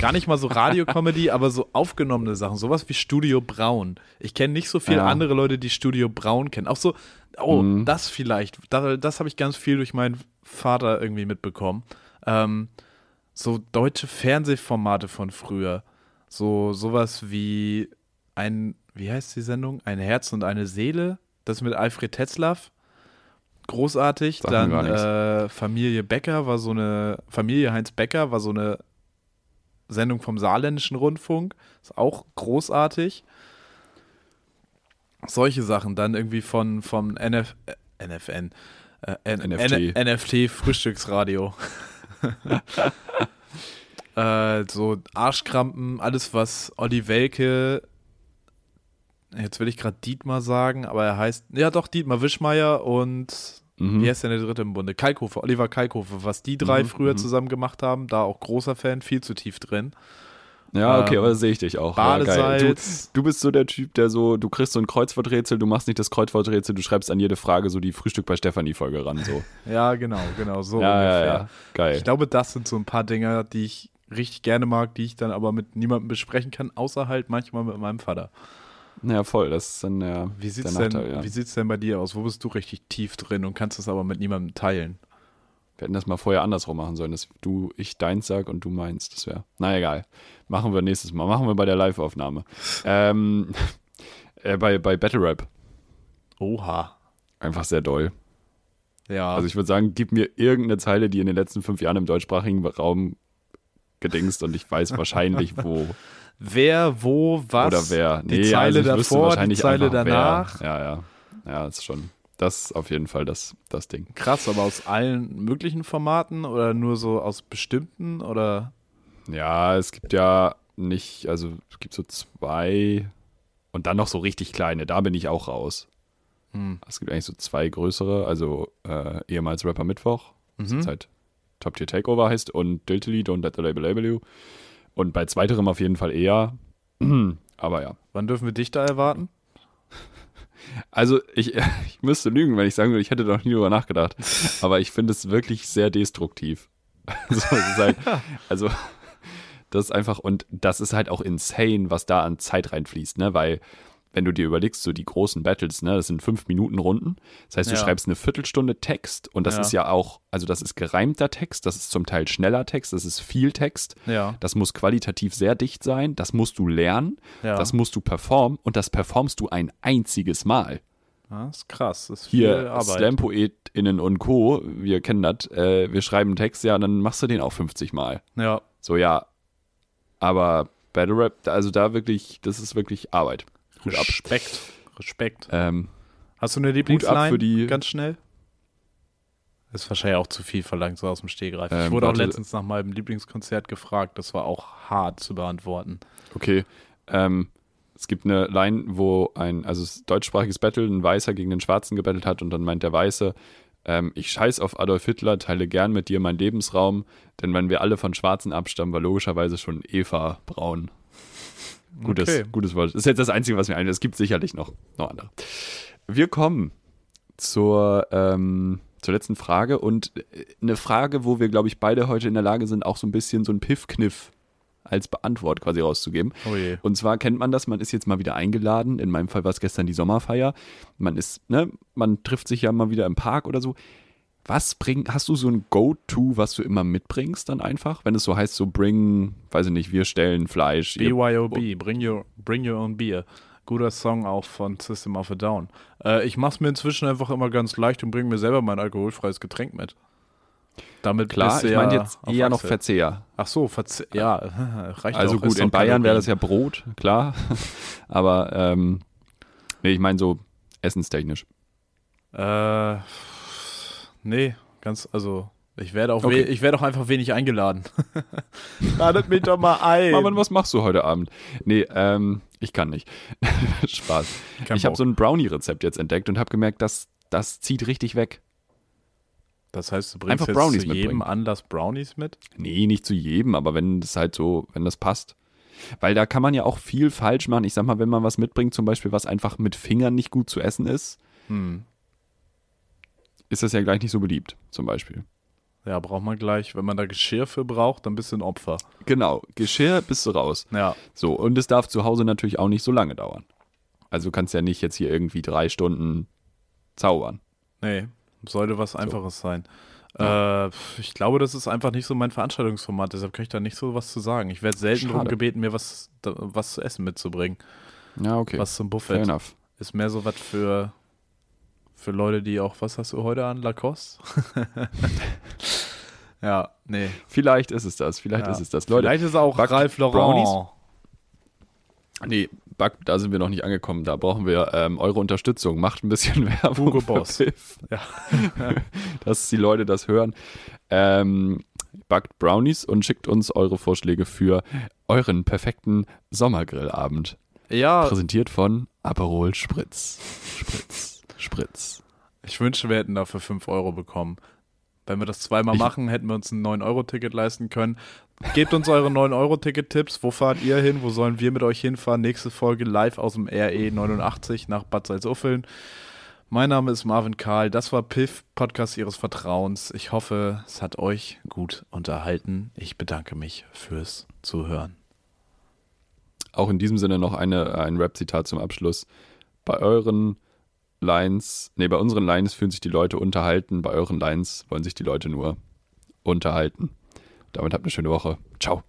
gar nicht mal so Radiokomödie, [laughs] aber so aufgenommene Sachen, sowas wie Studio Braun. Ich kenne nicht so viele Ja. andere Leute, die Studio Braun kennen. Auch so, oh, Mhm. das vielleicht. Da, das habe ich ganz viel durch meinen Vater irgendwie mitbekommen. Ähm, so deutsche Fernsehformate von früher. So sowas wie ein, wie heißt die Sendung? Ein Herz und eine Seele. Das mit Alfred Tetzlaff. Großartig. Mir Dann äh, Familie Becker war so eine, Familie Heinz Becker war so eine Sendung vom Saarländischen Rundfunk. Ist auch großartig. Solche Sachen. Dann irgendwie von, vom NF, äh, NFN. Äh, N NFT. N NFT Frühstücksradio. [laughs] äh, so Arschkrampen, alles was Olli Welke, jetzt will ich gerade Dietmar sagen, aber er heißt, ja doch, Dietmar Wischmeier und Mhm. wie heißt denn der dritte im Bunde? Kalkofe, Oliver Kalkofe, was die drei Mhm, früher mhm. zusammen gemacht haben, da auch großer Fan, viel zu tief drin. Ja, okay, Ähm, aber sehe ich dich auch. Ja. Badesalz. Du, du bist so der Typ, der so, du kriegst so ein Kreuzworträtsel, du machst nicht das Kreuzworträtsel, du schreibst an jede Frage so die Frühstück bei Stefanie-Folge ran. So. [laughs] Ja, genau, genau, so ja, ja, ungefähr. ja. Geil. Ich glaube, das sind so ein paar Dinge, die ich richtig gerne mag, die ich dann aber mit niemandem besprechen kann, außer halt manchmal mit meinem Vater. Ja, voll. Das ist dann ja, Wie sieht's, der denn, ja. wie sieht's denn bei dir aus? Wo bist du richtig tief drin und kannst es aber mit niemandem teilen? Wir hätten das mal vorher andersrum machen sollen, dass du ich deins sag und du meinst. Das wäre. Na egal. Machen wir nächstes Mal. Machen wir bei der Live-Aufnahme. ähm, [laughs] äh, bei, bei Battle Rap. Oha. einfach sehr doll. Ja. Also ich würde sagen, gib mir irgendeine Zeile, die in den letzten fünf Jahren im deutschsprachigen Raum gedingst und ich weiß wahrscheinlich, wo [laughs] wer, wo, was. oder wer. Die Zeile wüsste davor, die Zeile danach. Wer. Ja, ja. Ja, ist schon. Das ist auf jeden Fall das, das Ding. Krass, aber aus allen möglichen Formaten oder nur so aus bestimmten oder? Ja, es gibt ja nicht, also es gibt so zwei und dann noch so richtig kleine, da bin ich auch raus. Hm. Es gibt eigentlich so zwei größere, also äh, ehemals Rapper Mittwoch, das Mhm. jetzt halt Top Tier Takeover heißt und Diltily, Don't Let the Label Label You. Und bei zweiterem auf jeden Fall eher. [clears throat] Aber ja. Wann dürfen wir dich da erwarten? [laughs] Also ich, [laughs] ich müsste lügen, wenn ich sagen würde, ich hätte noch nie drüber nachgedacht. [laughs] Aber ich finde es wirklich sehr destruktiv. Also, halt, also das ist einfach, und das ist halt auch insane, was da an Zeit reinfließt, ne? Weil, wenn du dir überlegst, so die großen Battles, ne, das sind fünf Minuten Runden. Das heißt, du Ja. schreibst eine Viertelstunde Text und das Ja. ist ja auch, also das ist gereimter Text, das ist zum Teil schneller Text, das ist viel Text. Ja. Das muss qualitativ sehr dicht sein, das musst du lernen, das musst du performen und das performst du ein einziges Mal. Ja, ist krass. Das ist viel Hier. Slam-PoetInnen und Co., wir kennen das, äh, wir schreiben einen Text, ja, und dann machst du den auch 50 Mal. Ja. So, ja. Aber Battle Rap, also da wirklich, das ist wirklich Arbeit. Hut ab. Respekt. Respekt. Ähm, Hast du eine Lieblingsline? für die- Ganz schnell. Ist wahrscheinlich auch zu viel verlangt, so aus dem Stehgreif. ich Ähm, wurde auch letztens nach meinem Lieblingskonzert gefragt. Das war auch hart zu beantworten. okay. Ähm, es gibt eine Line, wo ein, also deutschsprachiges Battle, ein Weißer gegen den Schwarzen gebettelt hat und dann meint der Weiße, ähm, ich scheiß auf Adolf Hitler, teile gern mit dir meinen Lebensraum, denn wenn wir alle von Schwarzen abstammen, war logischerweise schon Eva braun. Gutes, Okay. gutes Wort. Das ist jetzt das Einzige, was mir einfällt. Es gibt sicherlich noch, noch andere. Wir kommen zur, ähm, zur letzten Frage und äh, eine Frage, wo wir, glaube ich, beide heute in der Lage sind, auch so ein bisschen so ein Piff-Kniff als Beantwort quasi rauszugeben. Oh. Und zwar kennt man das, man ist jetzt mal wieder eingeladen. In meinem Fall war es gestern die Sommerfeier. Man ist, ne, man trifft sich ja mal wieder im Park oder so. Was bring, hast du so ein Go-To, was du immer mitbringst dann einfach? Wenn es so heißt, so bring, weiß ich nicht, wir stellen Fleisch. ihr- BYOB, bring your, bring your own beer. Guter Song auch von System of a Down. Äh, ich mach's mir inzwischen einfach immer ganz leicht und bringe mir selber mein alkoholfreies Getränk mit. Damit Klar, bist du ich meine jetzt eher noch Achse. Verzehr. Ach so, Verzehr. Ja, [laughs] reicht Also auch, gut, in Bayern wäre das ja Brot, klar. [laughs] Aber ähm, nee, ich meine so essenstechnisch. Äh, nee, ganz, also, ich werde auch, Okay. ich werde auch einfach wenig eingeladen. [laughs] Ladet mich doch mal ein. Marvin, was machst du heute Abend? Nee, ähm, ich kann nicht. [laughs] Spaß. Kein ich habe so ein Brownie-Rezept jetzt entdeckt und habe gemerkt, dass das zieht richtig weg. Das heißt, du bringst Einfach jetzt Brownies zu jedem mitbringen. Anlass Brownies mit? Nee, nicht zu jedem, aber wenn das halt so, wenn das passt. Weil da kann man ja auch viel falsch machen. Ich sag mal, wenn man was mitbringt, zum Beispiel, was einfach mit Fingern nicht gut zu essen ist, Hm. Ist das ja gleich nicht so beliebt, zum Beispiel. Ja, braucht man gleich. Wenn man da Geschirr für braucht, dann bist du ein Opfer. Genau, Geschirr bist du raus. Ja. So, und es darf zu Hause natürlich auch nicht so lange dauern. Also du kannst ja nicht jetzt hier irgendwie drei Stunden zaubern. Nee, sollte was Einfaches sein. Äh, ich glaube, das ist einfach nicht so mein Veranstaltungsformat, deshalb kann ich da nicht so was zu sagen. Ich werde selten darum Schade. gebeten, mir was, was zu essen mitzubringen. Ja, okay. Was zum Fair Buffet. enough. Ist mehr so was für, für Leute, die auch, was hast du heute an? Lacoste? [laughs] ja, nee. Vielleicht ist es das, vielleicht Ja. ist es das. Leute, Vielleicht ist auch backt Ralph Lauren. Brownies? Nee, Back, da sind wir noch nicht angekommen. Da brauchen wir ähm, eure Unterstützung. Macht ein bisschen [laughs] Werbung. Hugo Boss. Ja. [laughs] Dass die Leute das hören. Ähm, backt Brownies und schickt uns eure Vorschläge für euren perfekten Sommergrillabend. Ja, Präsentiert von Aperol Spritz. Spritz. Spritz. ich wünschte, wir hätten dafür 5 Euro bekommen. Wenn wir das zweimal Ich- machen, hätten wir uns ein 9-Euro-Ticket leisten können. Gebt uns eure 9-Euro-Ticket-Tipps. Wo fahrt ihr hin? Wo sollen wir mit euch hinfahren? Nächste Folge live aus dem RE 89 nach Bad Salzuffeln. Mein Name ist Marvin Karl. Das war Piff, Podcast Ihres Vertrauens. Ich hoffe, es hat euch gut unterhalten. Ich bedanke mich fürs Zuhören. Auch in diesem Sinne noch eine, ein Rap-Zitat zum Abschluss. Bei euren Lines, nee, bei unseren Lines fühlen sich die Leute unterhalten, bei euren Lines wollen sich die Leute nur unterhalten. Damit habt eine schöne Woche. Ciao.